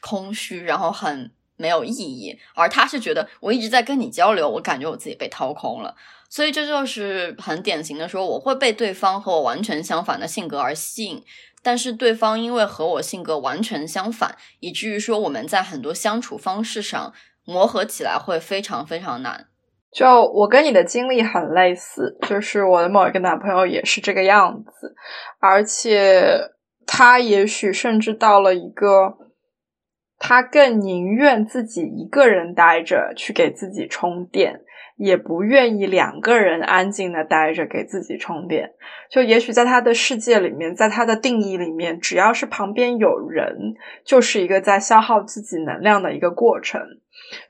空虚，然后很没有意义。而他是觉得我一直在跟你交流，我感觉我自己被掏空了。所以这就是很典型的说，我会被对方和我完全相反的性格而吸引。但是对方因为和我性格完全相反，以至于说我们在很多相处方式上磨合起来会非常非常难。就我跟你的经历很类似，就是我的某一个男朋友也是这个样子，而且他也许甚至到了一个，他更宁愿自己一个人待着去给自己充电。也不愿意两个人安静的待着给自己充电，就也许在他的世界里面，在他的定义里面，只要是旁边有人，就是一个在消耗自己能量的一个过程。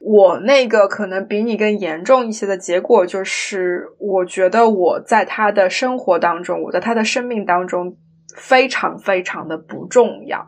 我那个可能比你更严重一些的结果，就是我觉得我在他的生活当中，我在他的生命当中。非常非常的不重要，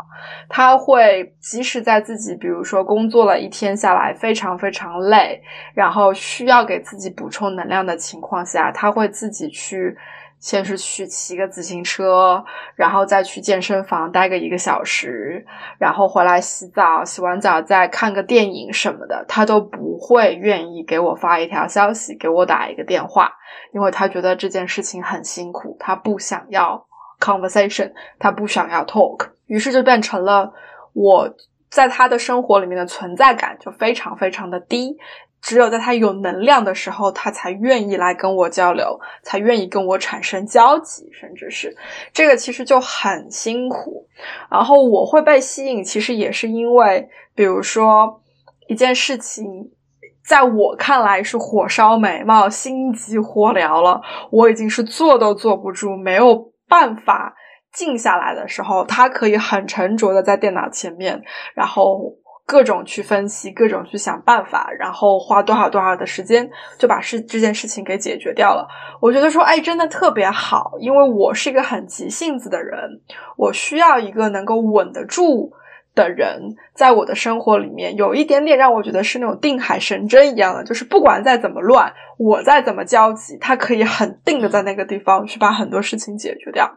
他会即使在自己，比如说工作了一天下来非常非常累，然后需要给自己补充能量的情况下，他会自己去，先是去骑个自行车，然后再去健身房待个一个小时，然后回来洗澡，洗完澡再看个电影什么的，他都不会愿意给我发一条消息，给我打一个电话，因为他觉得这件事情很辛苦，他不想要。conversation，他不想要 talk，于是就变成了我在他的生活里面的存在感就非常非常的低。只有在他有能量的时候，他才愿意来跟我交流，才愿意跟我产生交集，甚至是这个其实就很辛苦。然后我会被吸引，其实也是因为，比如说一件事情，在我看来是火烧眉毛、心急火燎了，我已经是坐都坐不住，没有。办法静下来的时候，他可以很沉着的在电脑前面，然后各种去分析，各种去想办法，然后花多少多少的时间就把事这件事情给解决掉了。我觉得说，哎，真的特别好，因为我是一个很急性子的人，我需要一个能够稳得住。的人在我的生活里面有一点点让我觉得是那种定海神针一样的，就是不管再怎么乱，我再怎么焦急，他可以很定的在那个地方去把很多事情解决掉。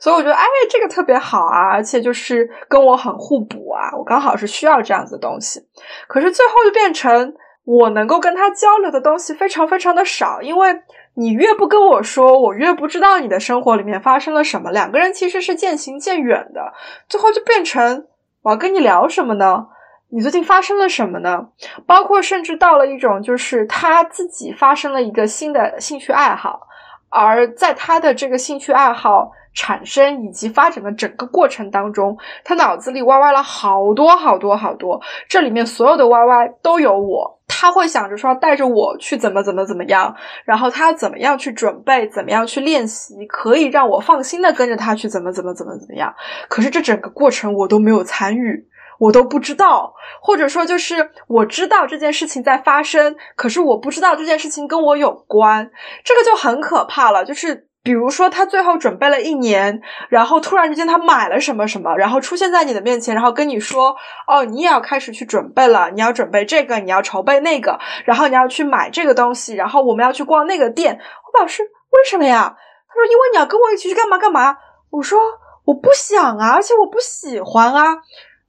所以我觉得，哎，这个特别好啊，而且就是跟我很互补啊，我刚好是需要这样子的东西。可是最后就变成我能够跟他交流的东西非常非常的少，因为你越不跟我说，我越不知道你的生活里面发生了什么。两个人其实是渐行渐远的，最后就变成。我要跟你聊什么呢？你最近发生了什么呢？包括甚至到了一种，就是他自己发生了一个新的兴趣爱好，而在他的这个兴趣爱好产生以及发展的整个过程当中，他脑子里歪歪了好多好多好多，这里面所有的歪歪都有我。他会想着说带着我去怎么怎么怎么样，然后他怎么样去准备，怎么样去练习，可以让我放心的跟着他去怎么怎么怎么怎么样。可是这整个过程我都没有参与，我都不知道，或者说就是我知道这件事情在发生，可是我不知道这件事情跟我有关，这个就很可怕了，就是。比如说，他最后准备了一年，然后突然之间他买了什么什么，然后出现在你的面前，然后跟你说：“哦，你也要开始去准备了，你要准备这个，你要筹备那个，然后你要去买这个东西，然后我们要去逛那个店。”我表示：“为什么呀？”他说：“因为你要跟我一起去干嘛干嘛。”我说：“我不想啊，而且我不喜欢啊。”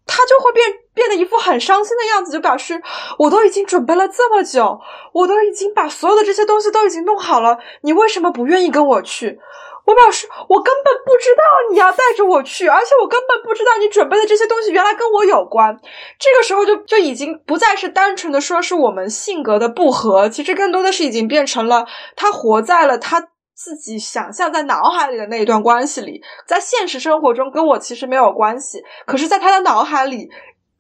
他就会变变得一副很伤心的样子，就表示我都已经准备了这么久，我都已经把所有的这些东西都已经弄好了，你为什么不愿意跟我去？我表示我根本不知道你要带着我去，而且我根本不知道你准备的这些东西原来跟我有关。这个时候就就已经不再是单纯的说是我们性格的不合，其实更多的是已经变成了他活在了他自己想象在脑海里的那一段关系里，在现实生活中跟我其实没有关系，可是，在他的脑海里。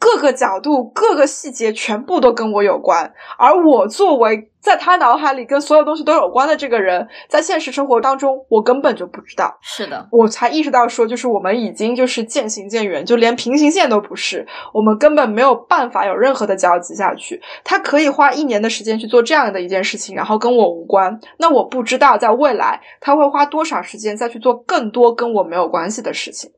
各个角度、各个细节全部都跟我有关，而我作为在他脑海里跟所有东西都有关的这个人，在现实生活当中，我根本就不知道。是的，我才意识到说，就是我们已经就是渐行渐远，就连平行线都不是，我们根本没有办法有任何的交集下去。他可以花一年的时间去做这样的一件事情，然后跟我无关。那我不知道在未来他会花多少时间再去做更多跟我没有关系的事情。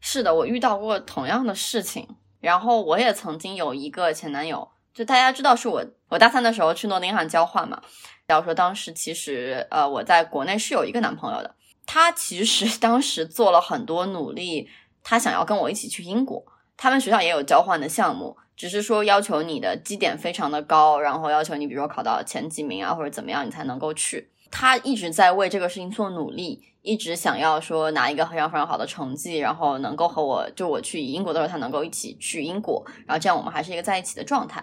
是的，我遇到过同样的事情。然后我也曾经有一个前男友，就大家知道是我，我大三的时候去诺丁汉交换嘛。然后说当时其实呃我在国内是有一个男朋友的，他其实 当时做了很多努力，他想要跟我一起去英国，他们学校也有交换的项目，只是说要求你的基点非常的高，然后要求你比如说考到前几名啊或者怎么样你才能够去。他一直在为这个事情做努力，一直想要说拿一个非常非常好的成绩，然后能够和我就我去英国的时候，他能够一起去英国，然后这样我们还是一个在一起的状态。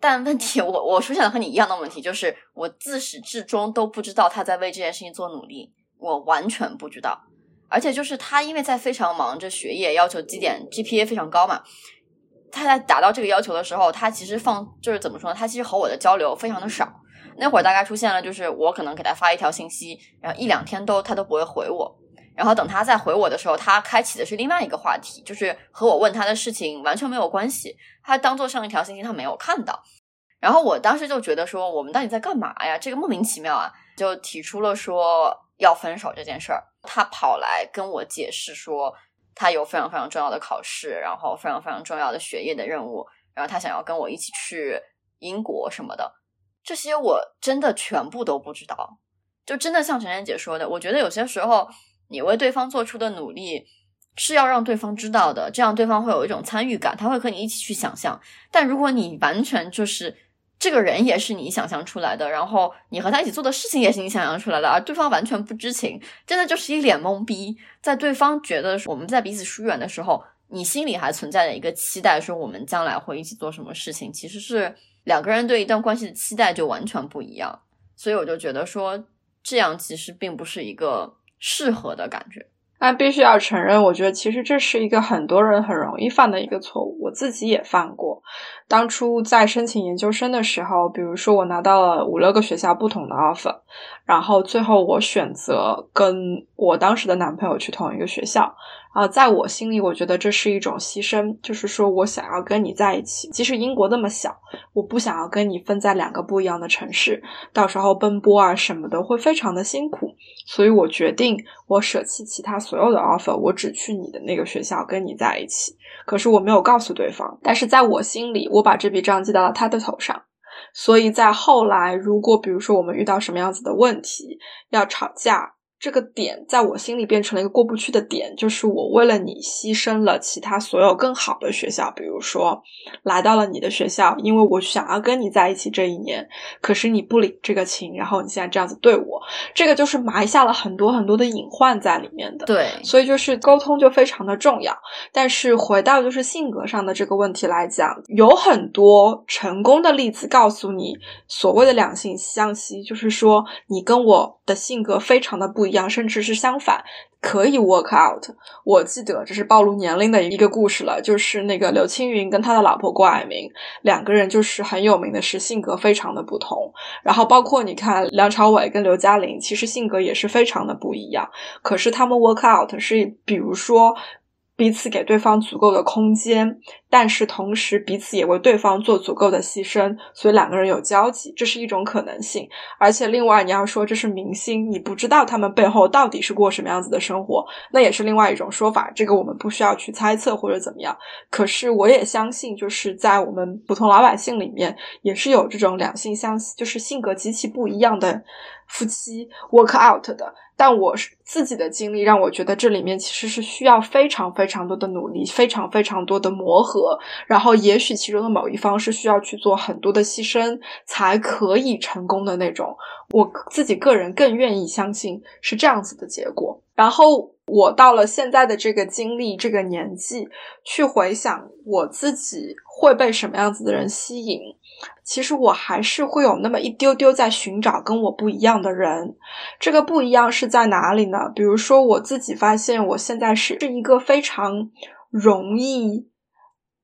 但问题，我我出现了和你一样的问题，就是我自始至终都不知道他在为这件事情做努力，我完全不知道。而且就是他因为在非常忙着学业，要求绩点 GPA 非常高嘛，他在达到这个要求的时候，他其实放就是怎么说呢？他其实和我的交流非常的少。那会儿大概出现了，就是我可能给他发一条信息，然后一两天都他都不会回我，然后等他再回我的时候，他开启的是另外一个话题，就是和我问他的事情完全没有关系，他当做上一条信息他没有看到，然后我当时就觉得说我们到底在干嘛呀？这个莫名其妙啊，就提出了说要分手这件事儿。他跑来跟我解释说他有非常非常重要的考试，然后非常非常重要的学业的任务，然后他想要跟我一起去英国什么的。这些我真的全部都不知道，就真的像陈晨姐说的，我觉得有些时候你为对方做出的努力是要让对方知道的，这样对方会有一种参与感，他会和你一起去想象。但如果你完全就是这个人也是你想象出来的，然后你和他一起做的事情也是你想象出来的，而对方完全不知情，真的就是一脸懵逼。在对方觉得我们在彼此疏远的时候，你心里还存在着一个期待，说我们将来会一起做什么事情，其实是。两个人对一段关系的期待就完全不一样，所以我就觉得说这样其实并不是一个适合的感觉。但必须要承认，我觉得其实这是一个很多人很容易犯的一个错误，我自己也犯过。当初在申请研究生的时候，比如说我拿到了五六个学校不同的 offer，然后最后我选择跟我当时的男朋友去同一个学校。啊，在我心里，我觉得这是一种牺牲，就是说我想要跟你在一起，即使英国那么小，我不想要跟你分在两个不一样的城市，到时候奔波啊什么的会非常的辛苦，所以我决定我舍弃其他所有的 offer，我只去你的那个学校跟你在一起。可是我没有告诉对方，但是在我心里，我把这笔账记到了他的头上，所以在后来，如果比如说我们遇到什么样子的问题，要吵架。这个点在我心里变成了一个过不去的点，就是我为了你牺牲了其他所有更好的学校，比如说来到了你的学校，因为我想要跟你在一起这一年，可是你不领这个情，然后你现在这样子对我，这个就是埋下了很多很多的隐患在里面的。对，所以就是沟通就非常的重要。但是回到就是性格上的这个问题来讲，有很多成功的例子告诉你，所谓的两性相吸，就是说你跟我的性格非常的不一。样，甚至是相反，可以 work out。我记得这是暴露年龄的一个故事了，就是那个刘青云跟他的老婆郭蔼明两个人，就是很有名的是性格非常的不同。然后包括你看梁朝伟跟刘嘉玲，其实性格也是非常的不一样。可是他们 work out 是，比如说。彼此给对方足够的空间，但是同时彼此也为对方做足够的牺牲，所以两个人有交集，这是一种可能性。而且另外你要说这是明星，你不知道他们背后到底是过什么样子的生活，那也是另外一种说法。这个我们不需要去猜测或者怎么样。可是我也相信，就是在我们普通老百姓里面，也是有这种两性相，就是性格极其不一样的。夫妻 work out 的，但我自己的经历让我觉得这里面其实是需要非常非常多的努力，非常非常多的磨合，然后也许其中的某一方是需要去做很多的牺牲才可以成功的那种。我自己个人更愿意相信是这样子的结果。然后我到了现在的这个经历、这个年纪，去回想我自己会被什么样子的人吸引，其实我还是会有那么一丢丢在寻找跟我不一样的人。这个不一样是在哪里呢？比如说，我自己发现我现在是是一个非常容易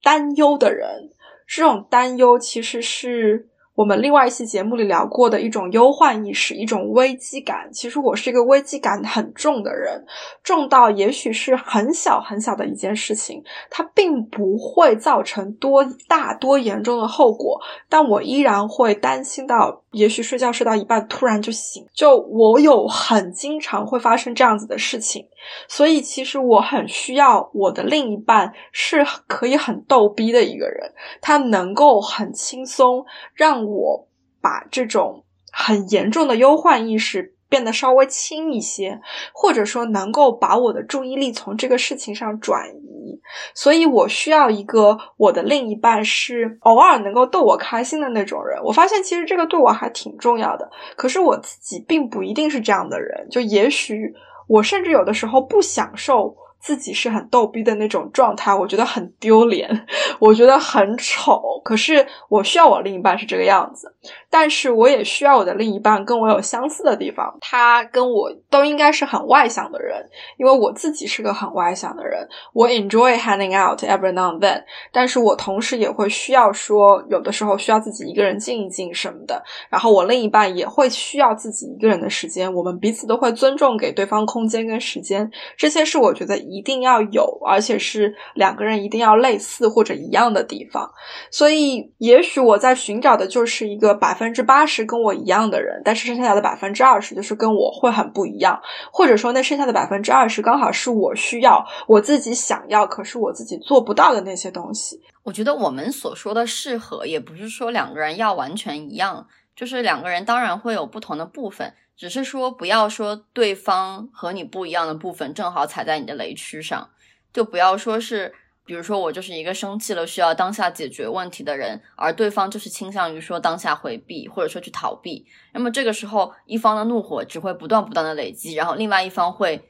担忧的人，这种担忧其实是。我们另外一期节目里聊过的一种忧患意识，一种危机感。其实我是一个危机感很重的人，重到也许是很小很小的一件事情，它并不会造成多大多严重的后果，但我依然会担心到，也许睡觉睡到一半突然就醒。就我有很经常会发生这样子的事情，所以其实我很需要我的另一半是可以很逗逼的一个人，他能够很轻松让。我把这种很严重的忧患意识变得稍微轻一些，或者说能够把我的注意力从这个事情上转移，所以我需要一个我的另一半是偶尔能够逗我开心的那种人。我发现其实这个对我还挺重要的，可是我自己并不一定是这样的人，就也许我甚至有的时候不享受。自己是很逗逼的那种状态，我觉得很丢脸，我觉得很丑。可是我需要我另一半是这个样子，但是我也需要我的另一半跟我有相似的地方，他跟我都应该是很外向的人，因为我自己是个很外向的人，我 enjoy hanging out every now and then。但是我同时也会需要说，有的时候需要自己一个人静一静什么的。然后我另一半也会需要自己一个人的时间，我们彼此都会尊重给对方空间跟时间，这些是我觉得。一定要有，而且是两个人一定要类似或者一样的地方。所以，也许我在寻找的就是一个百分之八十跟我一样的人，但是剩下的百分之二十就是跟我会很不一样，或者说那剩下的百分之二十刚好是我需要、我自己想要，可是我自己做不到的那些东西。我觉得我们所说的适合，也不是说两个人要完全一样，就是两个人当然会有不同的部分。只是说，不要说对方和你不一样的部分正好踩在你的雷区上，就不要说是，比如说我就是一个生气了需要当下解决问题的人，而对方就是倾向于说当下回避或者说去逃避。那么这个时候，一方的怒火只会不断不断的累积，然后另外一方会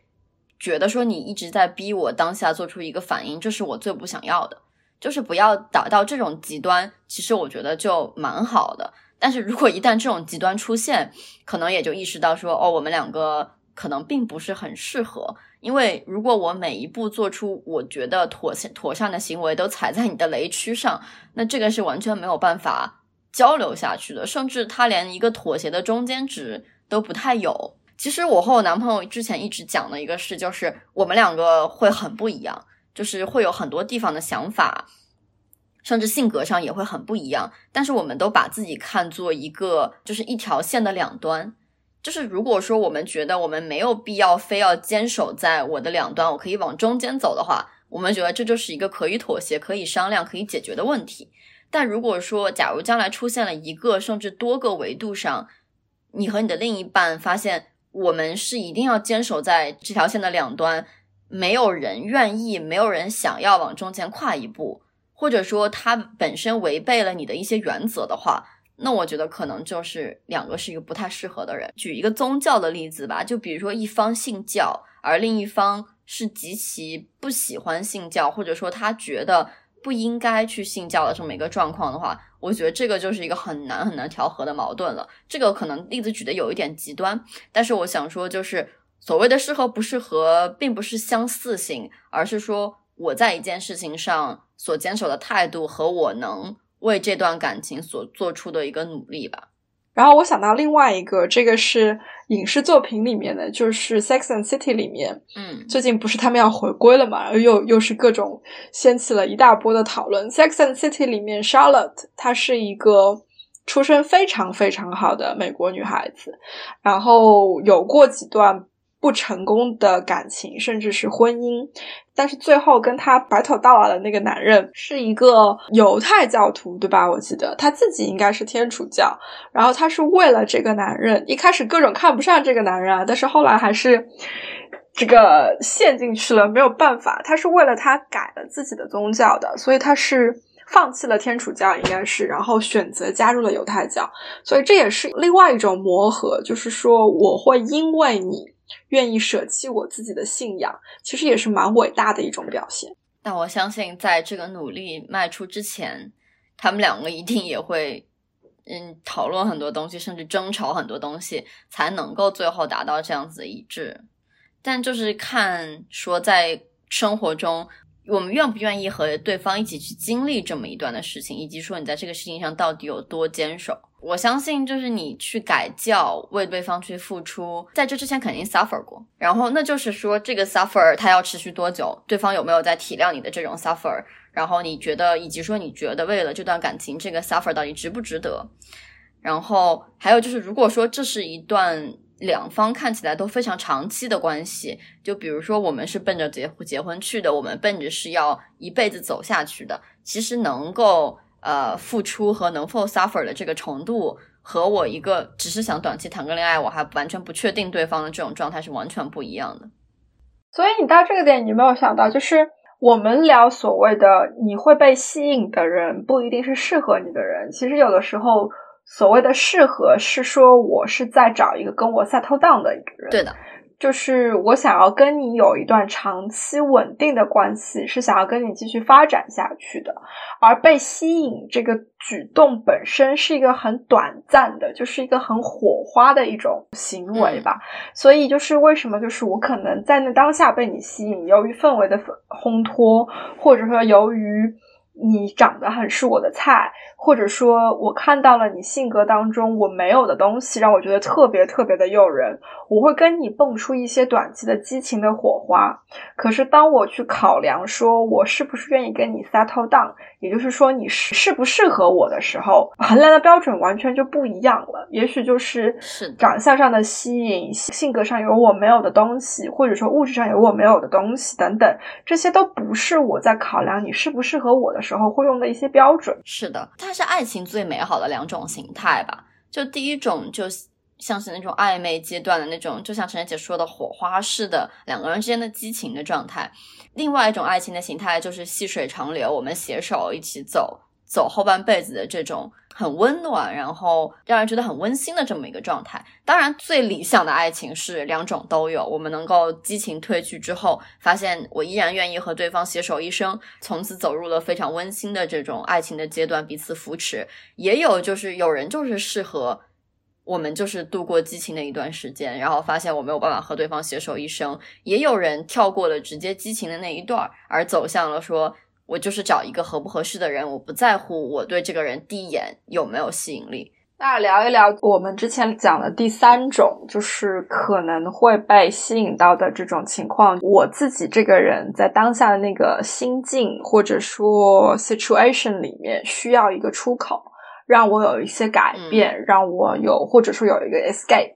觉得说你一直在逼我当下做出一个反应，这是我最不想要的。就是不要达到这种极端，其实我觉得就蛮好的。但是如果一旦这种极端出现，可能也就意识到说，哦，我们两个可能并不是很适合。因为如果我每一步做出我觉得妥协妥善的行为都踩在你的雷区上，那这个是完全没有办法交流下去的，甚至他连一个妥协的中间值都不太有。其实我和我男朋友之前一直讲的一个事，就是我们两个会很不一样，就是会有很多地方的想法。甚至性格上也会很不一样，但是我们都把自己看作一个就是一条线的两端，就是如果说我们觉得我们没有必要非要坚守在我的两端，我可以往中间走的话，我们觉得这就是一个可以妥协、可以商量、可以解决的问题。但如果说假如将来出现了一个甚至多个维度上，你和你的另一半发现我们是一定要坚守在这条线的两端，没有人愿意，没有人想要往中间跨一步。或者说他本身违背了你的一些原则的话，那我觉得可能就是两个是一个不太适合的人。举一个宗教的例子吧，就比如说一方信教，而另一方是极其不喜欢信教，或者说他觉得不应该去信教的这么一个状况的话，我觉得这个就是一个很难很难调和的矛盾了。这个可能例子举的有一点极端，但是我想说，就是所谓的适合不适合，并不是相似性，而是说我在一件事情上。所坚守的态度和我能为这段感情所做出的一个努力吧。然后我想到另外一个，这个是影视作品里面的，就是《Sex and City》里面，嗯，最近不是他们要回归了嘛，又又是各种掀起了一大波的讨论。《Sex and City》里面，Charlotte 她是一个出身非常非常好的美国女孩子，然后有过几段。不成功的感情，甚至是婚姻，但是最后跟他白头到老的那个男人是一个犹太教徒，对吧？我记得他自己应该是天主教，然后他是为了这个男人，一开始各种看不上这个男人啊，但是后来还是这个陷进去了，没有办法，他是为了他改了自己的宗教的，所以他是放弃了天主教，应该是，然后选择加入了犹太教，所以这也是另外一种磨合，就是说我会因为你。愿意舍弃我自己的信仰，其实也是蛮伟大的一种表现。但我相信，在这个努力迈出之前，他们两个一定也会，嗯，讨论很多东西，甚至争吵很多东西，才能够最后达到这样子的一致。但就是看说，在生活中，我们愿不愿意和对方一起去经历这么一段的事情，以及说你在这个事情上到底有多坚守。我相信，就是你去改教，为对方去付出，在这之前肯定 suffer 过。然后，那就是说，这个 suffer 它要持续多久？对方有没有在体谅你的这种 suffer？然后你觉得，以及说你觉得，为了这段感情，这个 suffer 到底值不值得？然后还有就是，如果说这是一段两方看起来都非常长期的关系，就比如说我们是奔着结结婚去的，我们奔着是要一辈子走下去的，其实能够。呃，付出和能否 suffer 的这个程度，和我一个只是想短期谈个恋爱，我还完全不确定对方的这种状态是完全不一样的。所以你到这个点，你没有想到，就是我们聊所谓的你会被吸引的人，不一定是适合你的人。其实有的时候，所谓的适合，是说我是在找一个跟我 settle down 的一个人。对的。就是我想要跟你有一段长期稳定的关系，是想要跟你继续发展下去的。而被吸引这个举动本身是一个很短暂的，就是一个很火花的一种行为吧。所以就是为什么，就是我可能在那当下被你吸引，由于氛围的烘托，或者说由于。你长得很是我的菜，或者说我看到了你性格当中我没有的东西，让我觉得特别特别的诱人。我会跟你蹦出一些短期的激情的火花。可是当我去考量说我是不是愿意跟你 settle down，也就是说你适适不适合我的时候，衡量的标准完全就不一样了。也许就是长相上的吸引，性格上有我没有的东西，或者说物质上有我没有的东西等等，这些都不是我在考量你适不适合我的。时候会用的一些标准，是的，它是爱情最美好的两种形态吧。就第一种，就像是那种暧昧阶段的那种，就像陈姐说的火花式的两个人之间的激情的状态；另外一种爱情的形态，就是细水长流，我们携手一起走。走后半辈子的这种很温暖，然后让人觉得很温馨的这么一个状态。当然，最理想的爱情是两种都有。我们能够激情褪去之后，发现我依然愿意和对方携手一生，从此走入了非常温馨的这种爱情的阶段，彼此扶持。也有就是有人就是适合我们就是度过激情的一段时间，然后发现我没有办法和对方携手一生。也有人跳过了直接激情的那一段，而走向了说。我就是找一个合不合适的人，我不在乎我对这个人第一眼有没有吸引力。那聊一聊我们之前讲的第三种，就是可能会被吸引到的这种情况。我自己这个人在当下的那个心境或者说 situation 里面，需要一个出口，让我有一些改变，让我有或者说有一个 escape。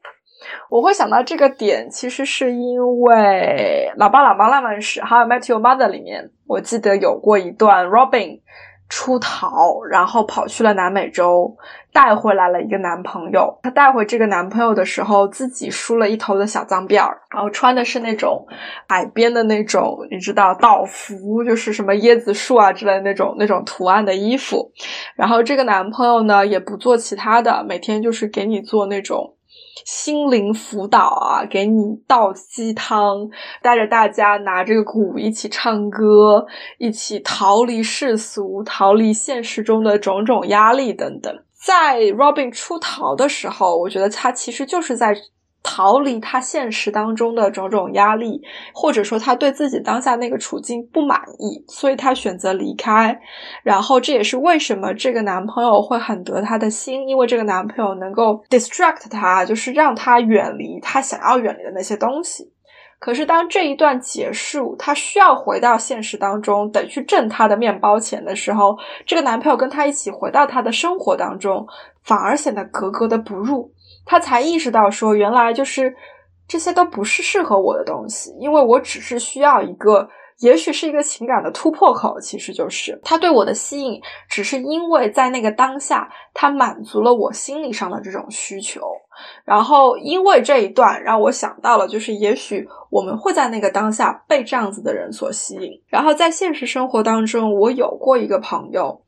我会想到这个点，其实是因为《老爸老妈浪漫史》还有《Met Your Mother》里面，我记得有过一段 Robin 出逃，然后跑去了南美洲，带回来了一个男朋友。他带回这个男朋友的时候，自己梳了一头的小脏辫儿，然后穿的是那种海边的那种，你知道道服，就是什么椰子树啊之类的那种那种图案的衣服。然后这个男朋友呢，也不做其他的，每天就是给你做那种。心灵辅导啊，给你倒鸡汤，带着大家拿这个鼓一起唱歌，一起逃离世俗，逃离现实中的种种压力等等。在 Robin 出逃的时候，我觉得他其实就是在。逃离他现实当中的种种压力，或者说他对自己当下那个处境不满意，所以他选择离开。然后这也是为什么这个男朋友会很得他的心，因为这个男朋友能够 distract 他，就是让他远离他想要远离的那些东西。可是当这一段结束，他需要回到现实当中，得去挣他的面包钱的时候，这个男朋友跟他一起回到他的生活当中，反而显得格格的不入。他才意识到，说原来就是这些都不是适合我的东西，因为我只是需要一个，也许是一个情感的突破口。其实就是他对我的吸引，只是因为在那个当下，他满足了我心理上的这种需求。然后因为这一段，让我想到了，就是也许我们会在那个当下被这样子的人所吸引。然后在现实生活当中，我有过一个朋友。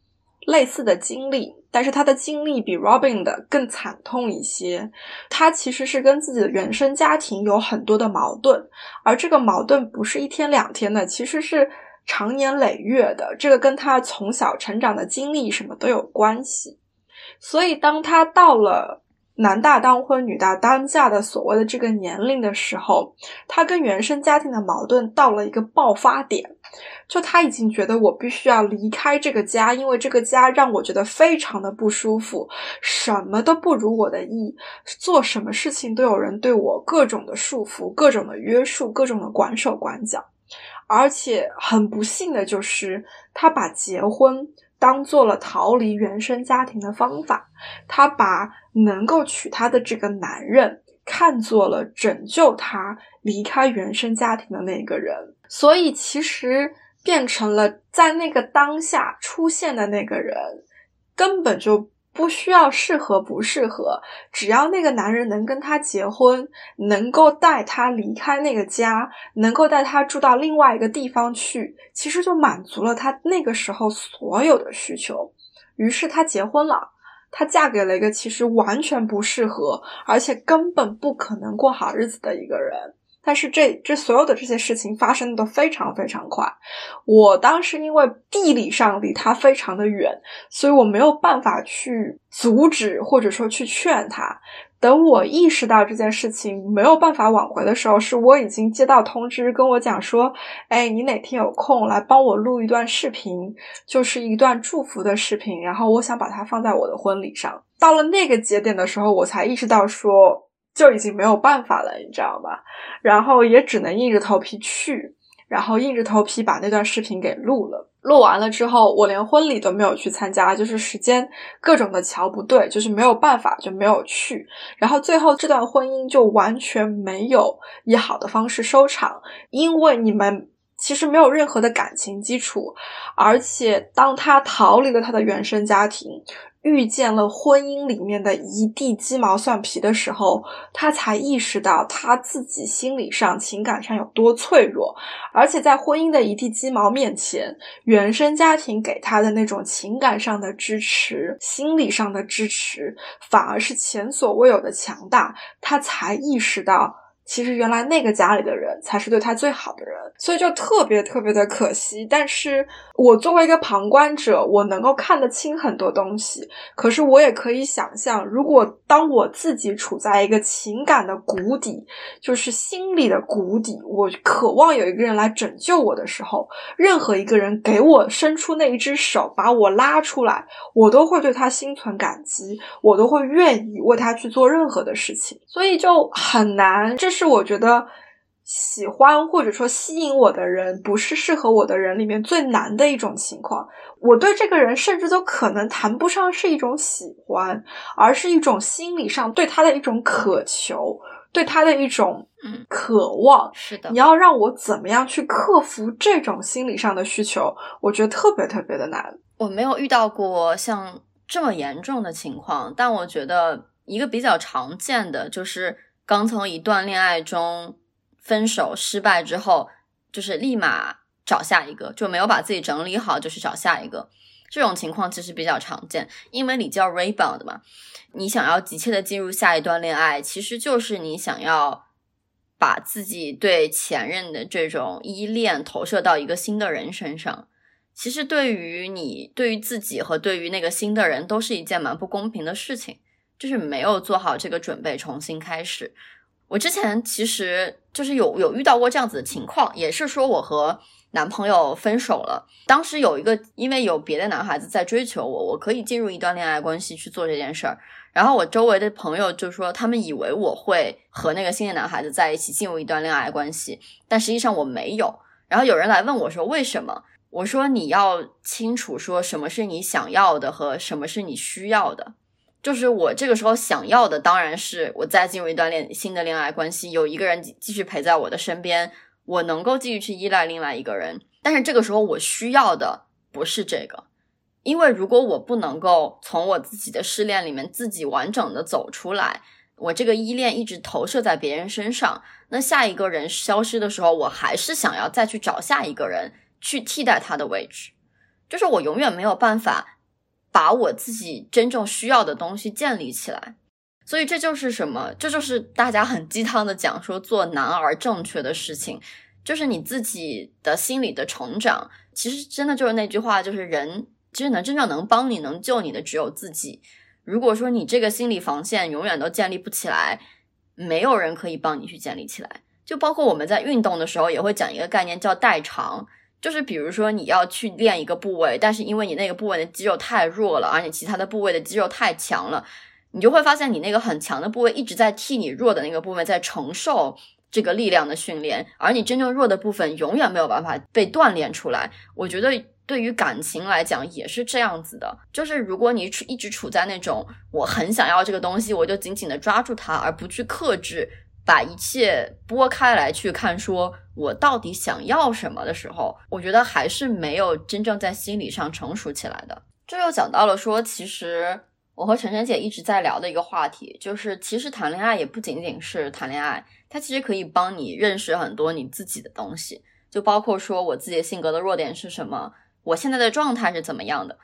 类似的经历，但是他的经历比 Robin 的更惨痛一些。他其实是跟自己的原生家庭有很多的矛盾，而这个矛盾不是一天两天的，其实是长年累月的。这个跟他从小成长的经历什么都有关系。所以当他到了。男大当婚，女大当嫁的所谓的这个年龄的时候，他跟原生家庭的矛盾到了一个爆发点，就他已经觉得我必须要离开这个家，因为这个家让我觉得非常的不舒服，什么都不如我的意，做什么事情都有人对我各种的束缚、各种的约束、各种的管手管脚，而且很不幸的就是他把结婚。当做了逃离原生家庭的方法，他把能够娶她的这个男人看作了拯救他离开原生家庭的那个人，所以其实变成了在那个当下出现的那个人，根本就。不需要适合不适合，只要那个男人能跟她结婚，能够带她离开那个家，能够带她住到另外一个地方去，其实就满足了她那个时候所有的需求。于是她结婚了，她嫁给了一个其实完全不适合，而且根本不可能过好日子的一个人。但是这这所有的这些事情发生的都非常非常快，我当时因为地理上离他非常的远，所以我没有办法去阻止或者说去劝他。等我意识到这件事情没有办法挽回的时候，是我已经接到通知跟我讲说，哎，你哪天有空来帮我录一段视频，就是一段祝福的视频，然后我想把它放在我的婚礼上。到了那个节点的时候，我才意识到说。就已经没有办法了，你知道吧？然后也只能硬着头皮去，然后硬着头皮把那段视频给录了。录完了之后，我连婚礼都没有去参加，就是时间各种的瞧不对，就是没有办法就没有去。然后最后这段婚姻就完全没有以好的方式收场，因为你们其实没有任何的感情基础，而且当他逃离了他的原生家庭。遇见了婚姻里面的一地鸡毛蒜皮的时候，他才意识到他自己心理上、情感上有多脆弱，而且在婚姻的一地鸡毛面前，原生家庭给他的那种情感上的支持、心理上的支持，反而是前所未有的强大。他才意识到。其实原来那个家里的人才是对他最好的人，所以就特别特别的可惜。但是我作为一个旁观者，我能够看得清很多东西。可是我也可以想象，如果当我自己处在一个情感的谷底，就是心理的谷底，我渴望有一个人来拯救我的时候，任何一个人给我伸出那一只手把我拉出来，我都会对他心存感激，我都会愿意为他去做任何的事情。所以就很难，这是。是我觉得喜欢或者说吸引我的人不是适合我的人里面最难的一种情况。我对这个人甚至都可能谈不上是一种喜欢，而是一种心理上对他的一种渴求，对他的一种嗯渴望。是的，你要让我怎么样去克服这种心理上的需求？我觉得特别特别的难。我没有遇到过像这么严重的情况，但我觉得一个比较常见的就是。刚从一段恋爱中分手失败之后，就是立马找下一个，就没有把自己整理好，就是找下一个。这种情况其实比较常见，因为你叫 rebound 嘛，你想要急切的进入下一段恋爱，其实就是你想要把自己对前任的这种依恋投射到一个新的人身上。其实对于你、对于自己和对于那个新的人，都是一件蛮不公平的事情。就是没有做好这个准备，重新开始。我之前其实就是有有遇到过这样子的情况，也是说我和男朋友分手了。当时有一个因为有别的男孩子在追求我，我可以进入一段恋爱关系去做这件事儿。然后我周围的朋友就说，他们以为我会和那个新的男孩子在一起进入一段恋爱关系，但实际上我没有。然后有人来问我说为什么？我说你要清楚说什么是你想要的和什么是你需要的。就是我这个时候想要的，当然是我再进入一段恋新的恋爱关系，有一个人继续陪在我的身边，我能够继续去依赖另外一个人。但是这个时候我需要的不是这个，因为如果我不能够从我自己的失恋里面自己完整的走出来，我这个依恋一直投射在别人身上，那下一个人消失的时候，我还是想要再去找下一个人去替代他的位置，就是我永远没有办法。把我自己真正需要的东西建立起来。所以这就是什么？这就是大家很鸡汤的讲说做难而正确的事情，就是你自己的心理的成长。其实真的就是那句话，就是人其实能真正能帮你、能救你的只有自己。如果说你这个心理防线永远都建立不起来，没有人可以帮你去建立起来。就包括我们在运动的时候，也会讲一个概念叫代偿，就是比如说你要去练一个部位，但是因为你那个部位的肌肉太弱了，而你其他的部位的肌肉太强了。你就会发现，你那个很强的部位一直在替你弱的那个部位在承受这个力量的训练，而你真正弱的部分永远没有办法被锻炼出来。我觉得对于感情来讲也是这样子的，就是如果你处一直处在那种我很想要这个东西，我就紧紧的抓住它，而不去克制，把一切拨开来去看，说我到底想要什么的时候，我觉得还是没有真正在心理上成熟起来的。这又讲到了说，其实。我和晨晨姐一直在聊的一个话题，就是其实谈恋爱也不仅仅是谈恋爱，它其实可以帮你认识很多你自己的东西，就包括说我自己的性格的弱点是什么，我现在的状态是怎么样的。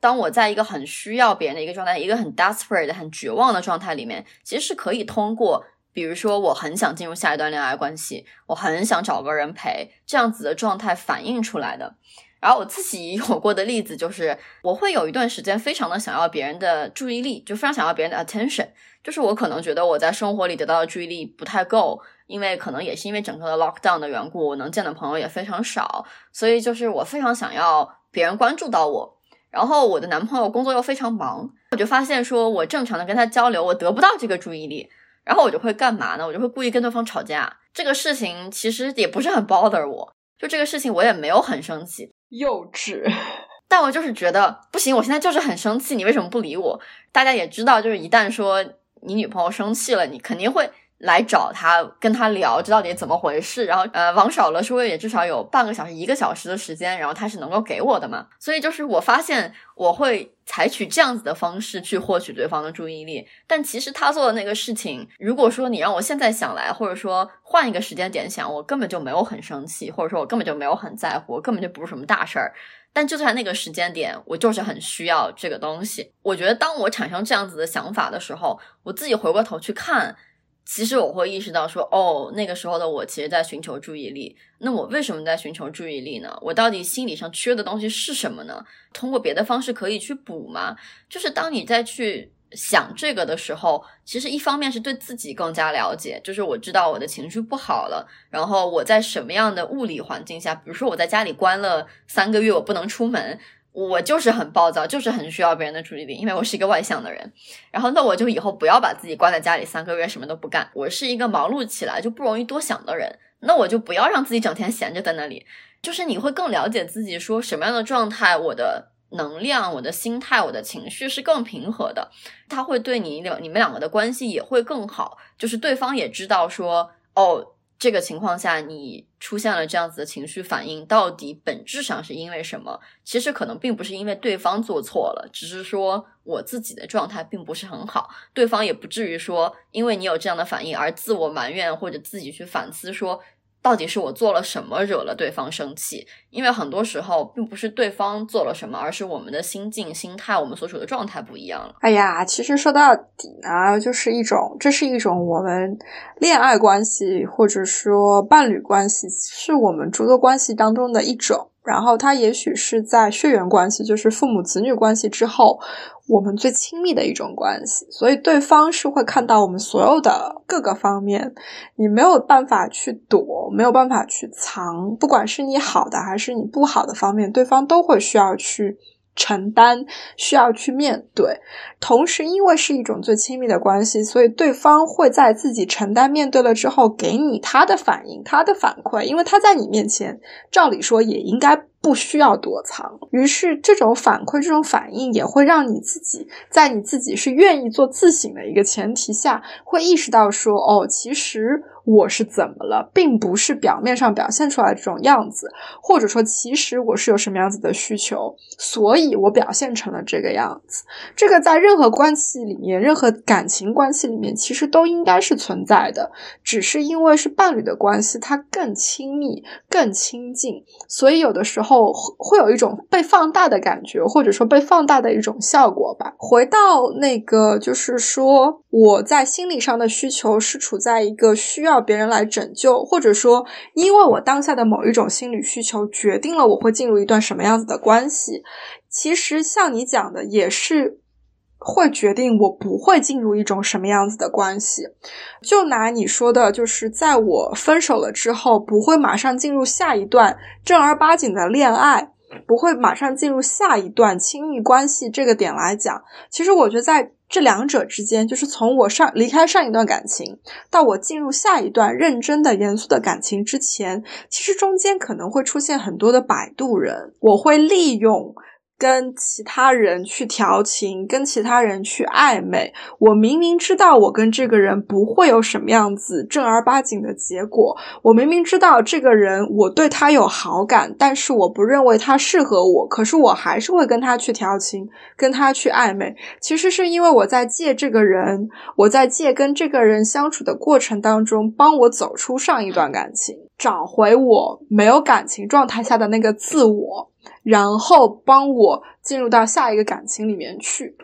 当我在一个很需要别人的一个状态，一个很 desperate、很绝望的状态里面，其实是可以通过，比如说我很想进入下一段恋爱关系，我很想找个人陪，这样子的状态反映出来的。然后我自己 有过的例子就是，我会有一段时间非常的想要别人的注意力，就非常想要别人的 attention。就是我可能觉得我在生活里得到的注意力不太够，因为可能也是因为整个的 lockdown 的缘故，我能见的朋友也非常少，所以就是我非常想要别人关注到我。然后我的男朋友工作又非常忙，我就发现说我正常的跟他交流，我得不到这个注意力，然后我就会干嘛呢？我就会故意跟对方吵架。这个事情其实也不是很 bother 我，就这个事情我也没有很生气。幼稚，但我就是觉得不行，我现在就是很生气，你为什么不理我？大家也知道，就是一旦说你女朋友生气了，你肯定会。来找他，跟他聊，这到底怎么回事？然后，呃，王少了说也至少有半个小时、一个小时的时间，然后他是能够给我的嘛？所以就是我发现我会采取这样子的方式去获取对方的注意力，但其实他做的那个事情，如果说你让我现在想来，或者说换一个时间点想，我根本就没有很生气，或者说我根本就没有很在乎，根本就不是什么大事儿。但就在那个时间点，我就是很需要这个东西。我觉得当我产生这样子的想法的时候，我自己回过头去看。其实我会意识到说，哦，那个时候的我其实在寻求注意力。那我为什么在寻求注意力呢？我到底心理上缺的东西是什么呢？通过别的方式可以去补吗？就是当你再去想这个的时候，其实一方面是对自己更加了解，就是我知道我的情绪不好了，然后我在什么样的物理环境下，比如说我在家里关了三个月，我不能出门。我就是很暴躁，就是很需要别人的注意力，因为我是一个外向的人。然后，那我就以后不要把自己关在家里三个月，什么都不干。我是一个忙碌起来就不容易多想的人，那我就不要让自己整天闲着在那里。就是你会更了解自己，说什么样的状态，我的能量、我的心态、我的情绪是更平和的，他会对你两你们两个的关系也会更好。就是对方也知道说，哦。这个情况下，你出现了这样子的情绪反应，到底本质上是因为什么？其实可能并不是因为对方做错了，只是说我自己的状态并不是很好，对方也不至于说因为你有这样的反应而自我埋怨或者自己去反思说。到底是我做了什么惹了对方生气？因为很多时候并不是对方做了什么，而是我们的心境、心态，我们所处的状态不一样了。哎呀，其实说到底呢，就是一种，这是一种我们恋爱关系或者说伴侣关系，是我们诸多关系当中的一种。然后它也许是在血缘关系，就是父母子女关系之后。我们最亲密的一种关系，所以对方是会看到我们所有的各个方面，你没有办法去躲，没有办法去藏，不管是你好的还是你不好的方面，对方都会需要去承担，需要去面对。同时，因为是一种最亲密的关系，所以对方会在自己承担面对了之后，给你他的反应，他的反馈，因为他在你面前，照理说也应该。不需要躲藏，于是这种反馈、这种反应也会让你自己在你自己是愿意做自省的一个前提下，会意识到说，哦，其实。我是怎么了，并不是表面上表现出来这种样子，或者说，其实我是有什么样子的需求，所以我表现成了这个样子。这个在任何关系里面，任何感情关系里面，其实都应该是存在的，只是因为是伴侣的关系，它更亲密、更亲近，所以有的时候。后会有一种被放大的感觉，或者说被放大的一种效果吧。回到那个，就是说我在心理上的需求是处在一个需要别人来拯救，或者说因为我当下的某一种心理需求决定了我会进入一段什么样子的关系。其实像你讲的，也是。会决定我不会进入一种什么样子的关系。就拿你说的，就是在我分手了之后，不会马上进入下一段正儿八经的恋爱，不会马上进入下一段亲密关系这个点来讲，其实我觉得在这两者之间，就是从我上离开上一段感情到我进入下一段认真的、严肃的感情之前，其实中间可能会出现很多的摆渡人，我会利用。跟其他人去调情，跟其他人去暧昧。我明明知道我跟这个人不会有什么样子正儿八经的结果，我明明知道这个人我对他有好感，但是我不认为他适合我，可是我还是会跟他去调情，跟他去暧昧。其实是因为我在借这个人，我在借跟这个人相处的过程当中，帮我走出上一段感情，找回我没有感情状态下的那个自我。然后帮我进入到下一个感情里面去，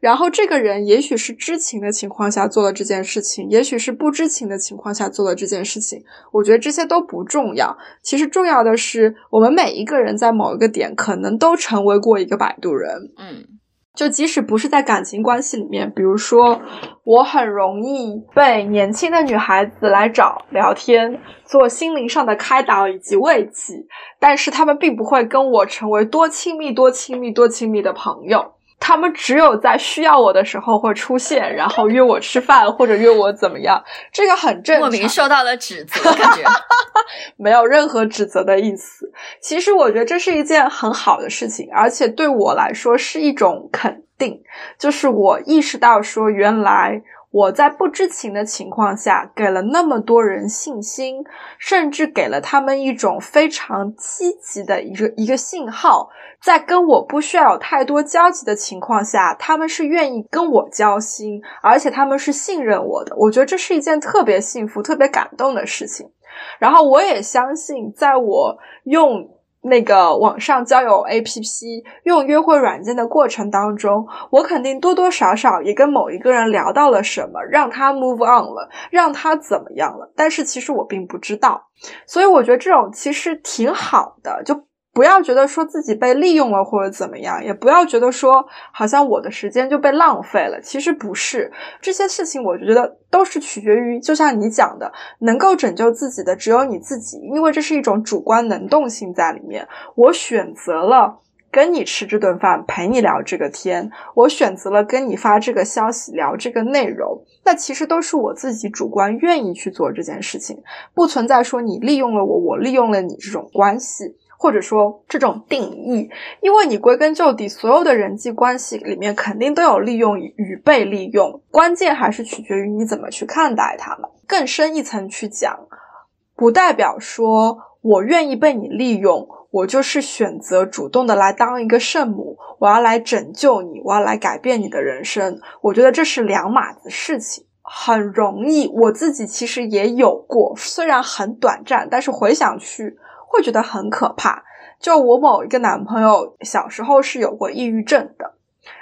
然后这个人也许是知情的情况下做了这件事情，也许是不知情的情况下做了这件事情。我觉得这些都不重要，其实重要的是我们每一个人在某一个点可能都成为过一个摆渡人。嗯。就即使不是在感情关系里面，比如说我很容易被年轻的女孩子来找聊天，做心灵上的开导以及慰藉，但是她们并不会跟我成为多亲密、多亲密、多亲密的朋友。他们只有在需要我的时候会出现，然后约我吃饭或者约我怎么样，这个很正常。莫名受到了指责，感觉 没有任何指责的意思。其实我觉得这是一件很好的事情，而且对我来说是一种肯定，就是我意识到说原来。我在不知情的情况下，给了那么多人信心，甚至给了他们一种非常积极的一个一个信号，在跟我不需要有太多交集的情况下，他们是愿意跟我交心，而且他们是信任我的。我觉得这是一件特别幸福、特别感动的事情。然后我也相信，在我用。那个网上交友 APP 用约会软件的过程当中，我肯定多多少少也跟某一个人聊到了什么，让他 move on 了，让他怎么样了。但是其实我并不知道，所以我觉得这种其实挺好的，就。不要觉得说自己被利用了或者怎么样，也不要觉得说好像我的时间就被浪费了。其实不是这些事情，我觉得都是取决于，就像你讲的，能够拯救自己的只有你自己，因为这是一种主观能动性在里面。我选择了跟你吃这顿饭，陪你聊这个天，我选择了跟你发这个消息，聊这个内容，那其实都是我自己主观愿意去做这件事情，不存在说你利用了我，我利用了你这种关系。或者说这种定义，因为你归根究底，所有的人际关系里面肯定都有利用与被利用，关键还是取决于你怎么去看待他们。更深一层去讲，不代表说我愿意被你利用，我就是选择主动的来当一个圣母，我要来拯救你，我要来改变你的人生。我觉得这是两码子事情，很容易。我自己其实也有过，虽然很短暂，但是回想去。会觉得很可怕。就我某一个男朋友小时候是有过抑郁症的，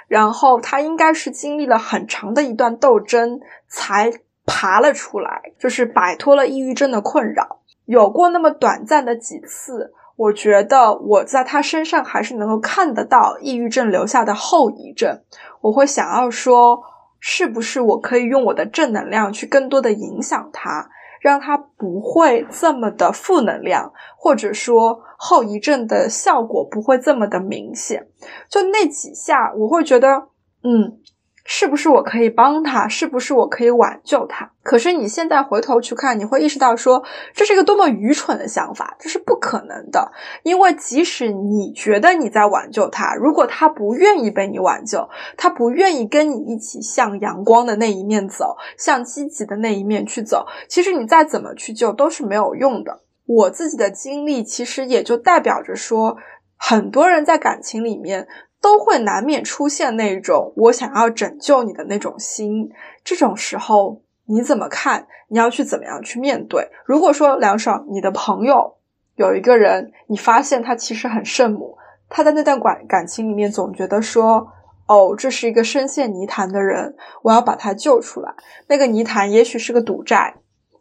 然后他应该是经历了很长的一段斗争才爬了出来，就是摆脱了抑郁症的困扰。有过那么短暂的几次，我觉得我在他身上还是能够看得到抑郁症留下的后遗症。我会想要说，是不是我可以用我的正能量去更多的影响他？让他不会这么的负能量，或者说后遗症的效果不会这么的明显。就那几下，我会觉得，嗯。是不是我可以帮他？是不是我可以挽救他？可是你现在回头去看，你会意识到说，这是一个多么愚蠢的想法，这是不可能的。因为即使你觉得你在挽救他，如果他不愿意被你挽救，他不愿意跟你一起向阳光的那一面走，向积极的那一面去走，其实你再怎么去救都是没有用的。我自己的经历其实也就代表着说，很多人在感情里面。都会难免出现那种我想要拯救你的那种心，这种时候你怎么看？你要去怎么样去面对？如果说梁爽，你的朋友有一个人，你发现他其实很圣母，他在那段感感情里面总觉得说，哦，这是一个深陷泥潭的人，我要把他救出来。那个泥潭也许是个赌债，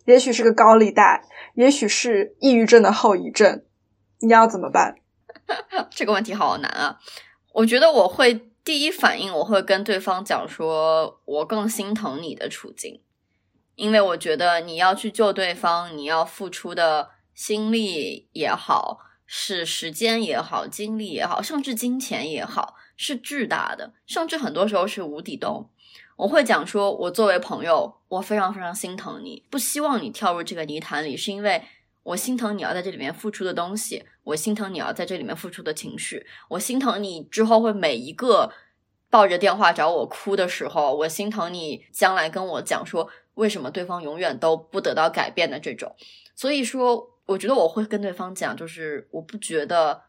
也许是个高利贷，也许是抑郁症的后遗症，你要怎么办？这个问题好难啊！我觉得我会第一反应，我会跟对方讲说，我更心疼你的处境，因为我觉得你要去救对方，你要付出的心力也好，是时间也好，精力也好，甚至金钱也好，是巨大的，甚至很多时候是无底洞。我会讲说，我作为朋友，我非常非常心疼你，不希望你跳入这个泥潭里，是因为。我心疼你要在这里面付出的东西，我心疼你要在这里面付出的情绪，我心疼你之后会每一个抱着电话找我哭的时候，我心疼你将来跟我讲说为什么对方永远都不得到改变的这种。所以说，我觉得我会跟对方讲，就是我不觉得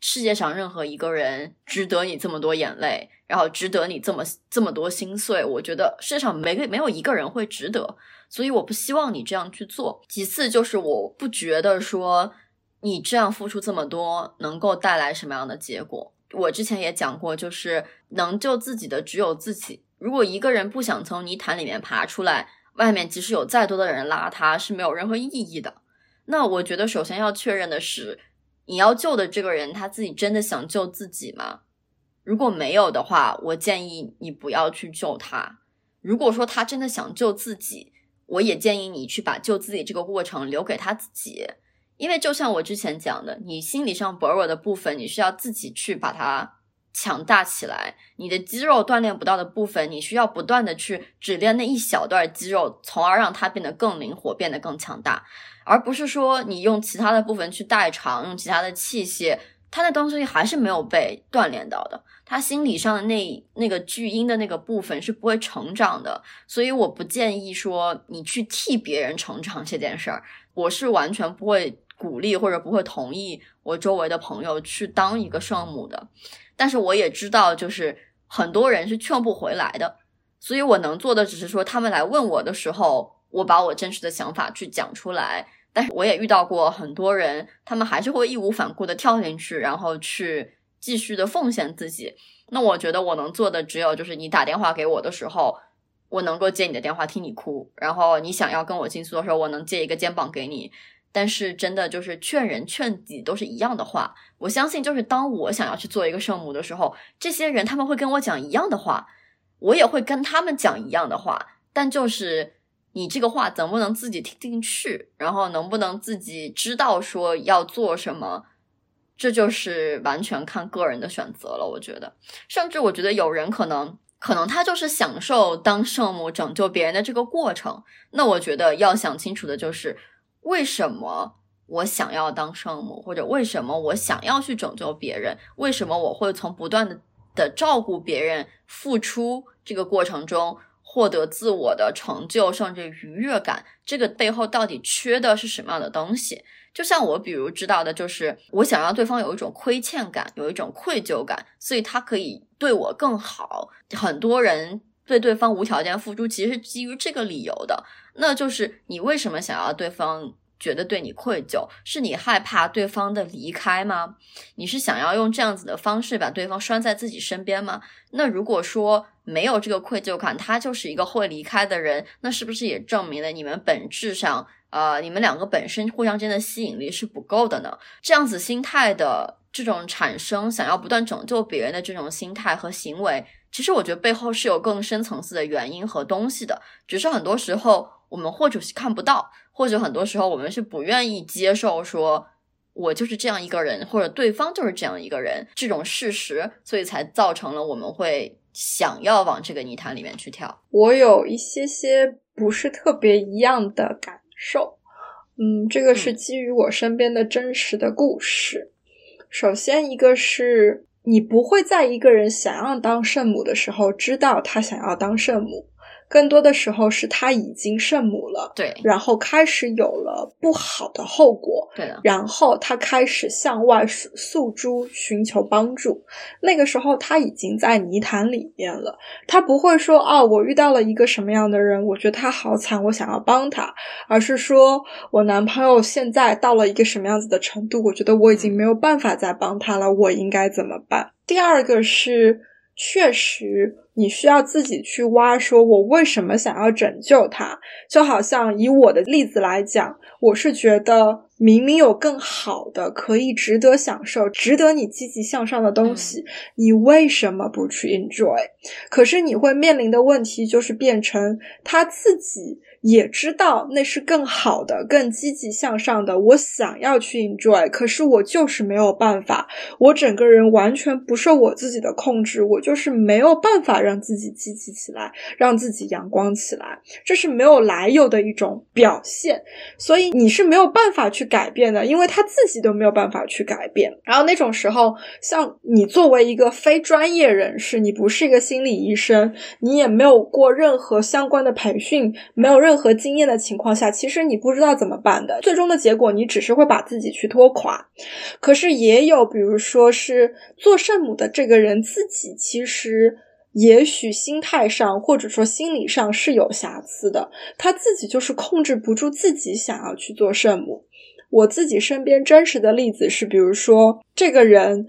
世界上任何一个人值得你这么多眼泪，然后值得你这么这么多心碎。我觉得世界上没个没有一个人会值得。所以我不希望你这样去做。其次就是我不觉得说你这样付出这么多能够带来什么样的结果。我之前也讲过，就是能救自己的只有自己。如果一个人不想从泥潭里面爬出来，外面即使有再多的人拉他，是没有任何意义的。那我觉得首先要确认的是，你要救的这个人他自己真的想救自己吗？如果没有的话，我建议你不要去救他。如果说他真的想救自己，我也建议你去把救自己这个过程留给他自己，因为就像我之前讲的，你心理上薄弱的部分，你需要自己去把它强大起来；你的肌肉锻炼不到的部分，你需要不断的去只练那一小段肌肉，从而让它变得更灵活，变得更强大，而不是说你用其他的部分去代偿，用其他的器械。它那东西还是没有被锻炼到的，他心理上的那那个巨婴的那个部分是不会成长的，所以我不建议说你去替别人成长这件事儿，我是完全不会鼓励或者不会同意我周围的朋友去当一个圣母的，但是我也知道就是很多人是劝不回来的，所以我能做的只是说他们来问我的时候，我把我真实的想法去讲出来。但是我也遇到过很多人，他们还是会义无反顾的跳进去，然后去继续的奉献自己。那我觉得我能做的只有就是你打电话给我的时候，我能够接你的电话听你哭，然后你想要跟我倾诉的时候，我能借一个肩膀给你。但是真的就是劝人劝己都是一样的话，我相信就是当我想要去做一个圣母的时候，这些人他们会跟我讲一样的话，我也会跟他们讲一样的话，但就是。你这个话能不能自己听进去，然后能不能自己知道说要做什么，这就是完全看个人的选择了。我觉得，甚至我觉得有人可能，可能他就是享受当圣母拯救别人的这个过程。那我觉得要想清楚的就是，为什么我想要当圣母，或者为什么我想要去拯救别人？为什么我会从不断的的照顾别人、付出这个过程中？获得自我的成就，甚至愉悦感，这个背后到底缺的是什么样的东西？就像我，比如知道的就是，我想让对方有一种亏欠感，有一种愧疚感，所以他可以对我更好。很多人对对方无条件付出，其实是基于这个理由的，那就是你为什么想要对方？觉得对你愧疚，是你害怕对方的离开吗？你是想要用这样子的方式把对方拴在自己身边吗？那如果说没有这个愧疚感，他就是一个会离开的人，那是不是也证明了你们本质上，呃，你们两个本身互相间的吸引力是不够的呢？这样子心态的这种产生，想要不断拯救别人的这种心态和行为，其实我觉得背后是有更深层次的原因和东西的，只是很多时候我们或者是看不到。或者很多时候我们是不愿意接受说，我就是这样一个人，或者对方就是这样一个人这种事实，所以才造成了我们会想要往这个泥潭里面去跳。我有一些些不是特别一样的感受，嗯，这个是基于我身边的真实的故事。首先，一个是你不会在一个人想要当圣母的时候知道他想要当圣母。更多的时候是他已经圣母了，对，然后开始有了不好的后果，对的，然后他开始向外诉诉诸，寻求帮助。那个时候他已经在泥潭里面了，他不会说啊，我遇到了一个什么样的人，我觉得他好惨，我想要帮他，而是说我男朋友现在到了一个什么样子的程度，我觉得我已经没有办法再帮他了，我应该怎么办？第二个是，确实你需要自己去挖，说我为什么想要拯救他？就好像以我的例子来讲，我是觉得明明有更好的、可以值得享受、值得你积极向上的东西，你为什么不去 enjoy？可是你会面临的问题就是变成他自己。也知道那是更好的、更积极向上的。我想要去 enjoy，可是我就是没有办法。我整个人完全不受我自己的控制，我就是没有办法让自己积极起来，让自己阳光起来。这是没有来由的一种表现，所以你是没有办法去改变的，因为他自己都没有办法去改变。然后那种时候，像你作为一个非专业人士，你不是一个心理医生，你也没有过任何相关的培训，没有任。任何经验的情况下，其实你不知道怎么办的。最终的结果，你只是会把自己去拖垮。可是也有，比如说是做圣母的这个人自己，其实也许心态上或者说心理上是有瑕疵的。他自己就是控制不住自己想要去做圣母。我自己身边真实的例子是，比如说这个人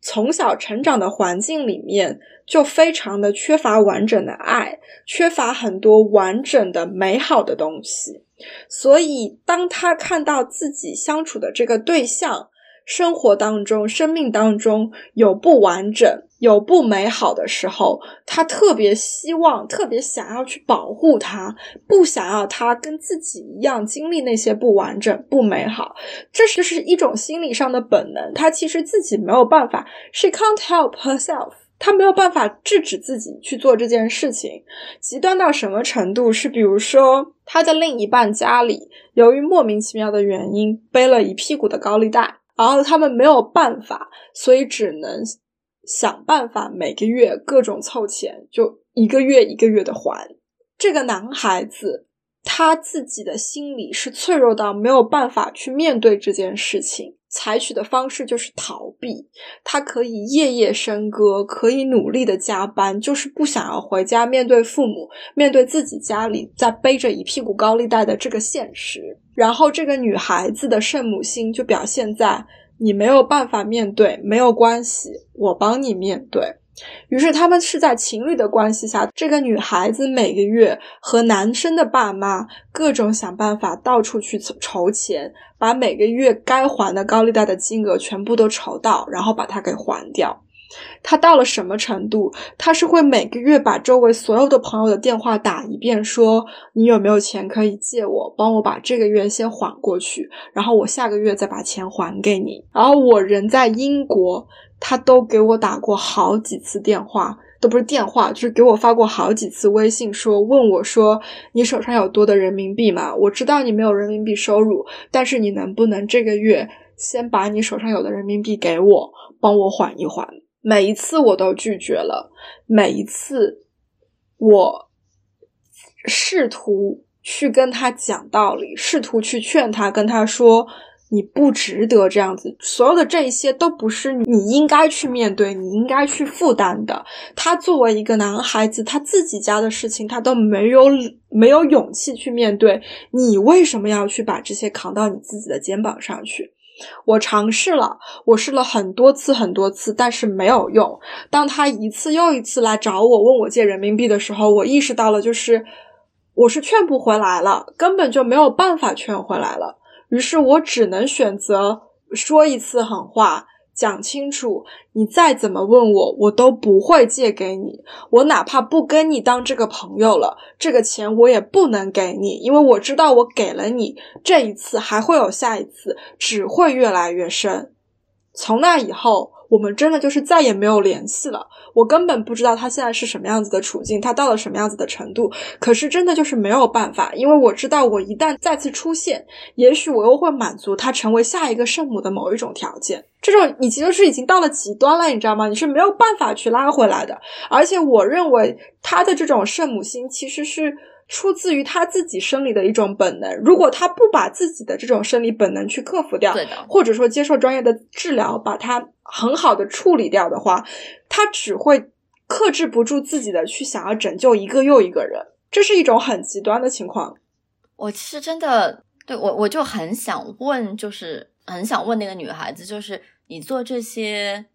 从小成长的环境里面。就非常的缺乏完整的爱，缺乏很多完整的美好的东西，所以当他看到自己相处的这个对象生活当中、生命当中有不完整、有不美好的时候，他特别希望、特别想要去保护他，不想要他跟自己一样经历那些不完整、不美好。这就是一种心理上的本能，他其实自己没有办法，she can't help herself。他没有办法制止自己去做这件事情，极端到什么程度？是比如说，他的另一半家里由于莫名其妙的原因背了一屁股的高利贷，然后他们没有办法，所以只能想办法每个月各种凑钱，就一个月一个月的还。这个男孩子他自己的心理是脆弱到没有办法去面对这件事情。采取的方式就是逃避，他可以夜夜笙歌，可以努力的加班，就是不想要回家面对父母，面对自己家里在背着一屁股高利贷的这个现实。然后这个女孩子的圣母心就表现在你没有办法面对，没有关系，我帮你面对。于是他们是在情侣的关系下，这个女孩子每个月和男生的爸妈各种想办法，到处去筹钱，把每个月该还的高利贷的金额全部都筹到，然后把它给还掉。他到了什么程度？他是会每个月把周围所有的朋友的电话打一遍，说你有没有钱可以借我，帮我把这个月先还过去，然后我下个月再把钱还给你。然后我人在英国。他都给我打过好几次电话，都不是电话，就是给我发过好几次微信，说问我说你手上有多的人民币吗？我知道你没有人民币收入，但是你能不能这个月先把你手上有的人民币给我，帮我缓一缓？每一次我都拒绝了，每一次我试图去跟他讲道理，试图去劝他，跟他说。你不值得这样子，所有的这一些都不是你应该去面对、你应该去负担的。他作为一个男孩子，他自己家的事情他都没有没有勇气去面对，你为什么要去把这些扛到你自己的肩膀上去？我尝试了，我试了很多次很多次，但是没有用。当他一次又一次来找我问我借人民币的时候，我意识到了，就是我是劝不回来了，根本就没有办法劝回来了。于是我只能选择说一次狠话，讲清楚。你再怎么问我，我都不会借给你。我哪怕不跟你当这个朋友了，这个钱我也不能给你，因为我知道我给了你，这一次还会有下一次，只会越来越深。从那以后，我们真的就是再也没有联系了。我根本不知道他现在是什么样子的处境，他到了什么样子的程度。可是真的就是没有办法，因为我知道我一旦再次出现，也许我又会满足他成为下一个圣母的某一种条件。这种你其实是已经到了极端了，你知道吗？你是没有办法去拉回来的。而且我认为他的这种圣母心其实是。出自于他自己生理的一种本能，如果他不把自己的这种生理本能去克服掉，或者说接受专业的治疗，把它很好的处理掉的话，他只会克制不住自己的去想要拯救一个又一个人，这是一种很极端的情况。我其实真的对我，我就很想问，就是很想问那个女孩子，就是你做这些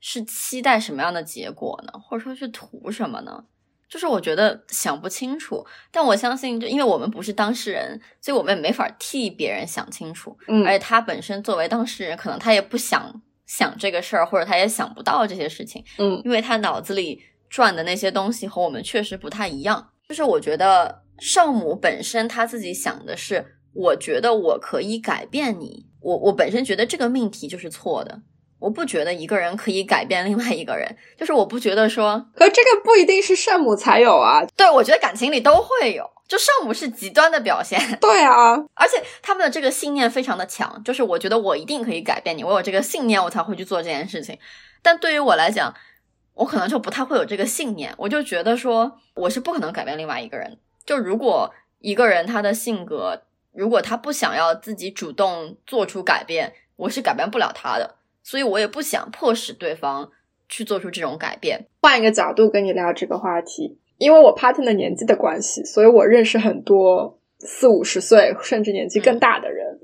是期待什么样的结果呢？或者说是图什么呢？就是我觉得想不清楚，但我相信，就因为我们不是当事人，所以我们也没法替别人想清楚。嗯，而且他本身作为当事人，可能他也不想想这个事儿，或者他也想不到这些事情。嗯，因为他脑子里转的那些东西和我们确实不太一样。就是我觉得圣母本身他自己想的是，我觉得我可以改变你，我我本身觉得这个命题就是错的。我不觉得一个人可以改变另外一个人，就是我不觉得说，可这个不一定是圣母才有啊。对，我觉得感情里都会有，就圣母是极端的表现。对啊，而且他们的这个信念非常的强，就是我觉得我一定可以改变你，我有这个信念，我才会去做这件事情。但对于我来讲，我可能就不太会有这个信念，我就觉得说我是不可能改变另外一个人。就如果一个人他的性格，如果他不想要自己主动做出改变，我是改变不了他的。所以我也不想迫使对方去做出这种改变。换一个角度跟你聊这个话题，因为我 partner 的年纪的关系，所以我认识很多四五十岁甚至年纪更大的人。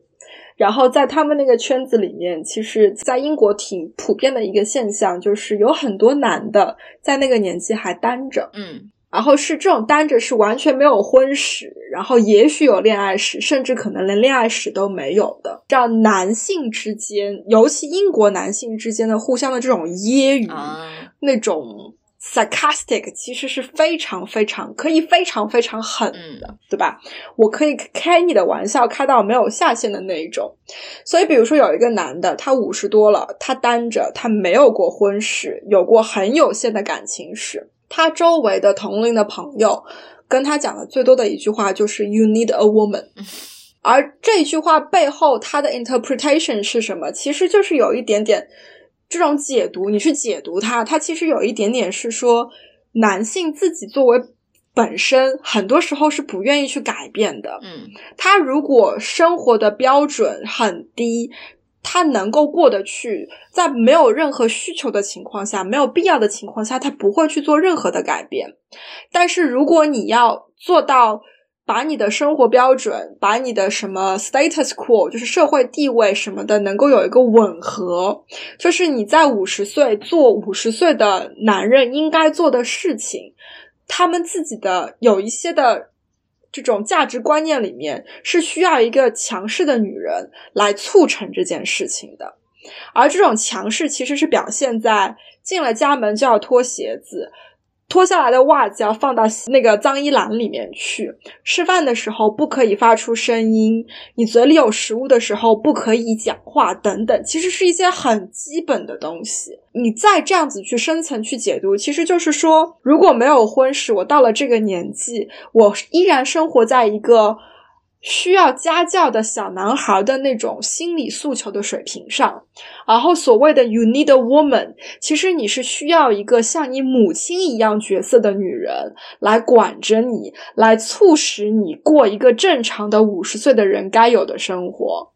然后在他们那个圈子里面，其实，在英国挺普遍的一个现象，就是有很多男的在那个年纪还单着。嗯。然后是这种单着是完全没有婚史，然后也许有恋爱史，甚至可能连恋爱史都没有的。这样男性之间，尤其英国男性之间的互相的这种揶揄，那种 sarcastic，其实是非常非常可以非常非常狠的，对吧？我可以开你的玩笑开到没有下限的那一种。所以，比如说有一个男的，他五十多了，他单着，他没有过婚史，有过很有限的感情史。他周围的同龄的朋友跟他讲的最多的一句话就是 “You need a woman”，而这句话背后他的 interpretation 是什么？其实就是有一点点这种解读，你去解读它，它其实有一点点是说男性自己作为本身很多时候是不愿意去改变的。嗯，他如果生活的标准很低。他能够过得去，在没有任何需求的情况下，没有必要的情况下，他不会去做任何的改变。但是，如果你要做到把你的生活标准、把你的什么 status quo，就是社会地位什么的，能够有一个吻合，就是你在五十岁做五十岁的男人应该做的事情，他们自己的有一些的。这种价值观念里面是需要一个强势的女人来促成这件事情的，而这种强势其实是表现在进了家门就要脱鞋子。脱下来的袜子要放到那个脏衣篮里面去。吃饭的时候不可以发出声音，你嘴里有食物的时候不可以讲话，等等，其实是一些很基本的东西。你再这样子去深层去解读，其实就是说，如果没有婚史，我到了这个年纪，我依然生活在一个。需要家教的小男孩的那种心理诉求的水平上，然后所谓的 “you need a woman”，其实你是需要一个像你母亲一样角色的女人来管着你，来促使你过一个正常的五十岁的人该有的生活，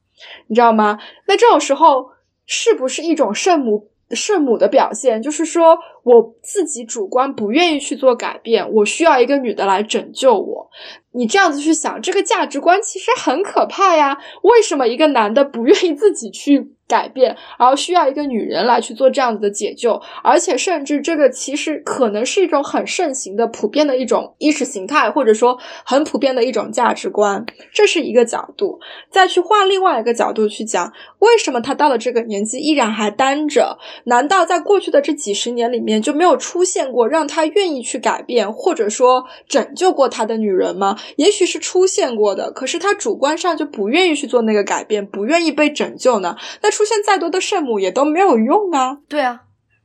你知道吗？那这种时候是不是一种圣母？圣母的表现就是说，我自己主观不愿意去做改变，我需要一个女的来拯救我。你这样子去想，这个价值观其实很可怕呀。为什么一个男的不愿意自己去？改变，然后需要一个女人来去做这样子的解救，而且甚至这个其实可能是一种很盛行的、普遍的一种意识形态，或者说很普遍的一种价值观，这是一个角度。再去换另外一个角度去讲，为什么他到了这个年纪依然还单着？难道在过去的这几十年里面就没有出现过让他愿意去改变，或者说拯救过他的女人吗？也许是出现过的，可是他主观上就不愿意去做那个改变，不愿意被拯救呢？那出现再多的圣母也都没有用啊！对啊，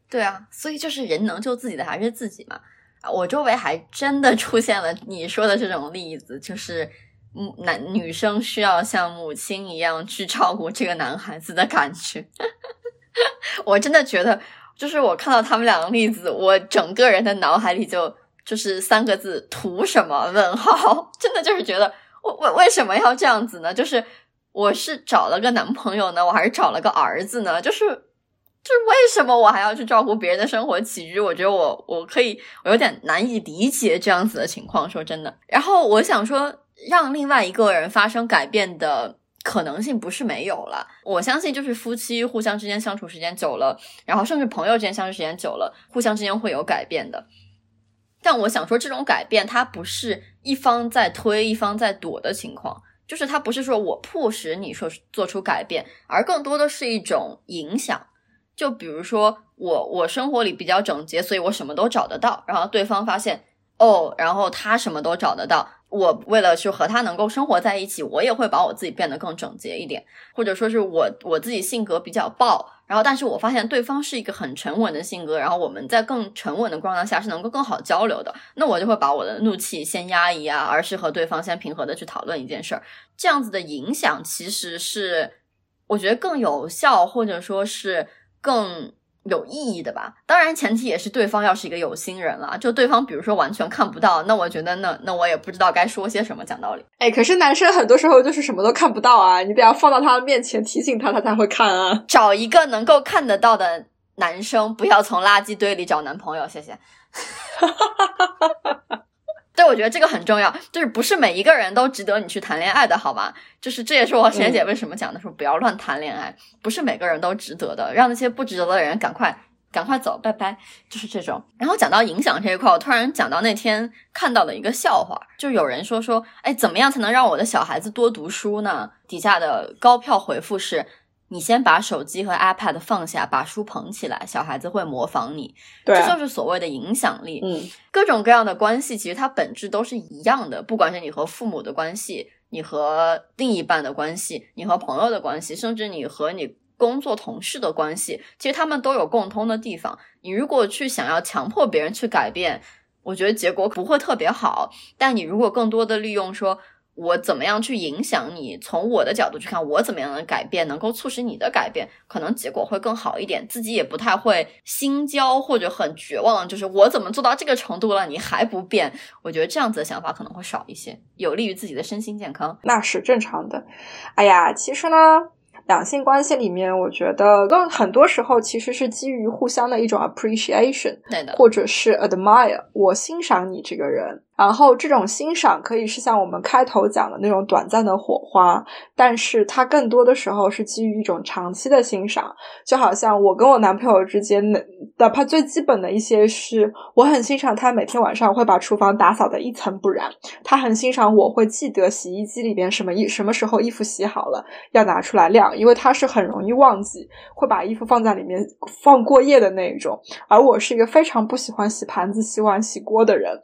对啊，所以就是人能救自己的还是自己嘛。我周围还真的出现了你说的这种例子，就是男女生需要像母亲一样去照顾这个男孩子的感觉。我真的觉得，就是我看到他们两个例子，我整个人的脑海里就就是三个字：图什么？问号！真的就是觉得，我我为什么要这样子呢？就是我是找了个男朋友呢，我还是找了个儿子呢？就是。就是为什么我还要去照顾别人的生活起居？我觉得我我可以，我有点难以理解这样子的情况。说真的，然后我想说，让另外一个人发生改变的可能性不是没有了。我相信，就是夫妻互相之间相处时间久了，然后甚至朋友之间相处时间久了，互相之间会有改变的。但我想说，这种改变它不是一方在推，一方在躲的情况，就是它不是说我迫使你说做出改变，而更多的是一种影响。就比如说我我生活里比较整洁，所以我什么都找得到。然后对方发现哦，然后他什么都找得到。我为了去和他能够生活在一起，我也会把我自己变得更整洁一点，或者说是我我自己性格比较暴，然后但是我发现对方是一个很沉稳的性格，然后我们在更沉稳的状态下是能够更好交流的。那我就会把我的怒气先压抑啊，而是和对方先平和的去讨论一件事儿。这样子的影响其实是我觉得更有效，或者说是。更有意义的吧，当然前提也是对方要是一个有心人了。就对方比如说完全看不到，那我觉得那那我也不知道该说些什么。讲道理，哎，可是男生很多时候就是什么都看不到啊，你得要放到他的面前提醒他，他才会看啊。找一个能够看得到的男生，不要从垃圾堆里找男朋友，谢谢。对，我觉得这个很重要，就是不是每一个人都值得你去谈恋爱的，好吗？就是这也是我贤姐为什么讲的，说不要乱谈恋爱，不是每个人都值得的，让那些不值得的人赶快赶快走，拜拜，就是这种。然后讲到影响这一块，我突然讲到那天看到的一个笑话，就有人说说，哎，怎么样才能让我的小孩子多读书呢？底下的高票回复是。你先把手机和 iPad 放下，把书捧起来，小孩子会模仿你。对，这就是所谓的影响力。嗯，各种各样的关系，其实它本质都是一样的。不管是你和父母的关系，你和另一半的关系，你和朋友的关系，甚至你和你工作同事的关系，其实他们都有共通的地方。你如果去想要强迫别人去改变，我觉得结果不会特别好。但你如果更多的利用说。我怎么样去影响你？从我的角度去看，我怎么样的改变能够促使你的改变，可能结果会更好一点。自己也不太会心焦或者很绝望，就是我怎么做到这个程度了，你还不变？我觉得这样子的想法可能会少一些，有利于自己的身心健康。那是正常的。哎呀，其实呢。两性关系里面，我觉得更很多时候其实是基于互相的一种 appreciation，对的，或者是 admire，我欣赏你这个人。然后这种欣赏可以是像我们开头讲的那种短暂的火花，但是它更多的时候是基于一种长期的欣赏。就好像我跟我男朋友之间，哪怕最基本的一些是，我很欣赏他每天晚上会把厨房打扫的一尘不染，他很欣赏我会记得洗衣机里边什么衣什么时候衣服洗好了要拿出来晾，因为他是很容易忘记会把衣服放在里面放过夜的那一种，而我是一个非常不喜欢洗盘子、洗碗、洗锅的人，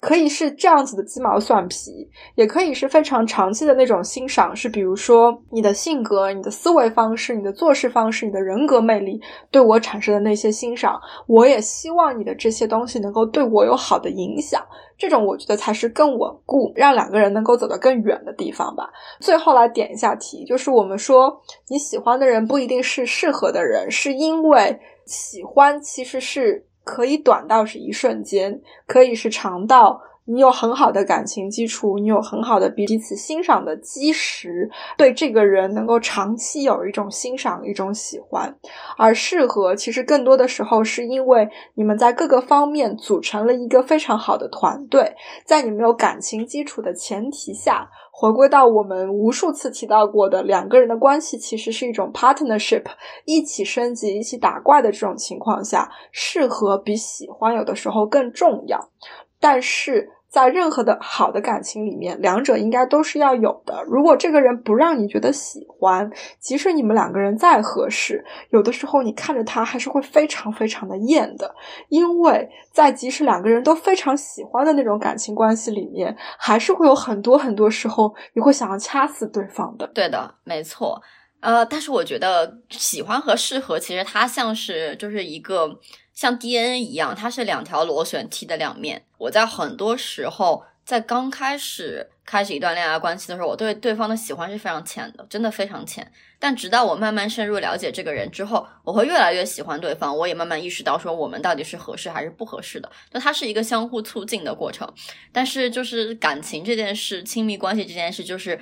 可以。是这样子的鸡毛蒜皮，也可以是非常长期的那种欣赏，是比如说你的性格、你的思维方式、你的做事方式、你的人格魅力对我产生的那些欣赏，我也希望你的这些东西能够对我有好的影响。这种我觉得才是更稳固，让两个人能够走得更远的地方吧。最后来点一下题，就是我们说你喜欢的人不一定是适合的人，是因为喜欢其实是可以短到是一瞬间，可以是长到。你有很好的感情基础，你有很好的彼此欣赏的基石，对这个人能够长期有一种欣赏、一种喜欢，而适合其实更多的时候是因为你们在各个方面组成了一个非常好的团队，在你没有感情基础的前提下，回归到我们无数次提到过的两个人的关系，其实是一种 partnership，一起升级、一起打怪的这种情况下，适合比喜欢有的时候更重要，但是。在任何的好的感情里面，两者应该都是要有的。如果这个人不让你觉得喜欢，即使你们两个人再合适，有的时候你看着他还是会非常非常的厌的。因为在即使两个人都非常喜欢的那种感情关系里面，还是会有很多很多时候你会想要掐死对方的。对的，没错。呃，但是我觉得喜欢和适合其实它像是就是一个像 DNA 一样，它是两条螺旋梯的两面。我在很多时候在刚开始开始一段恋爱关系的时候，我对对方的喜欢是非常浅的，真的非常浅。但直到我慢慢深入了解这个人之后，我会越来越喜欢对方。我也慢慢意识到说我们到底是合适还是不合适的。就它是一个相互促进的过程。但是就是感情这件事，亲密关系这件事，就是。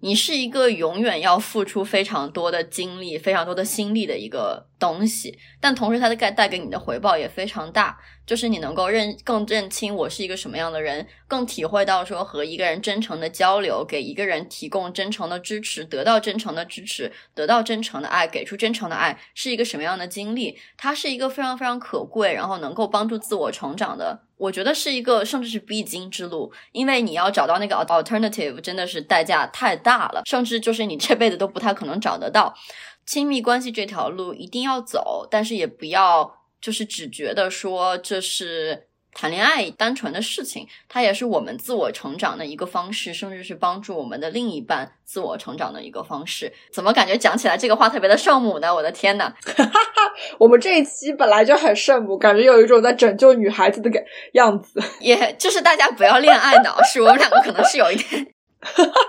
你是一个永远要付出非常多的精力、非常多的心力的一个东西，但同时它的带带给你的回报也非常大。就是你能够认更认清我是一个什么样的人，更体会到说和一个人真诚的交流，给一个人提供真诚的支持，得到真诚的支持，得到真诚的爱，给出真诚的爱，是一个什么样的经历？它是一个非常非常可贵，然后能够帮助自我成长的。我觉得是一个甚至是必经之路，因为你要找到那个 alternative，真的是代价太大了，甚至就是你这辈子都不太可能找得到。亲密关系这条路一定要走，但是也不要。就是只觉得说这是谈恋爱单纯的事情，它也是我们自我成长的一个方式，甚至是帮助我们的另一半自我成长的一个方式。怎么感觉讲起来这个话特别的圣母呢？我的天呐！我们这一期本来就很圣母，感觉有一种在拯救女孩子的感样子。也就是大家不要恋爱脑，是我们两个可能是有一点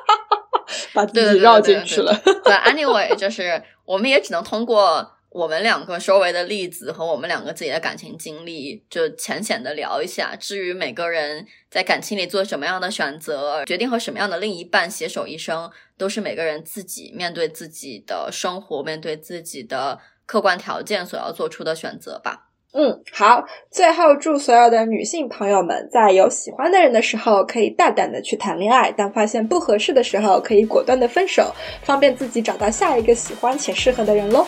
把自己绕进去了。对，anyway，就是我们也只能通过。我们两个周围的例子和我们两个自己的感情经历，就浅浅的聊一下。至于每个人在感情里做什么样的选择，决定和什么样的另一半携手一生，都是每个人自己面对自己的生活、面对自己的客观条件所要做出的选择吧。嗯，好。最后，祝所有的女性朋友们，在有喜欢的人的时候，可以大胆的去谈恋爱；当发现不合适的时候，可以果断的分手，方便自己找到下一个喜欢且适合的人喽。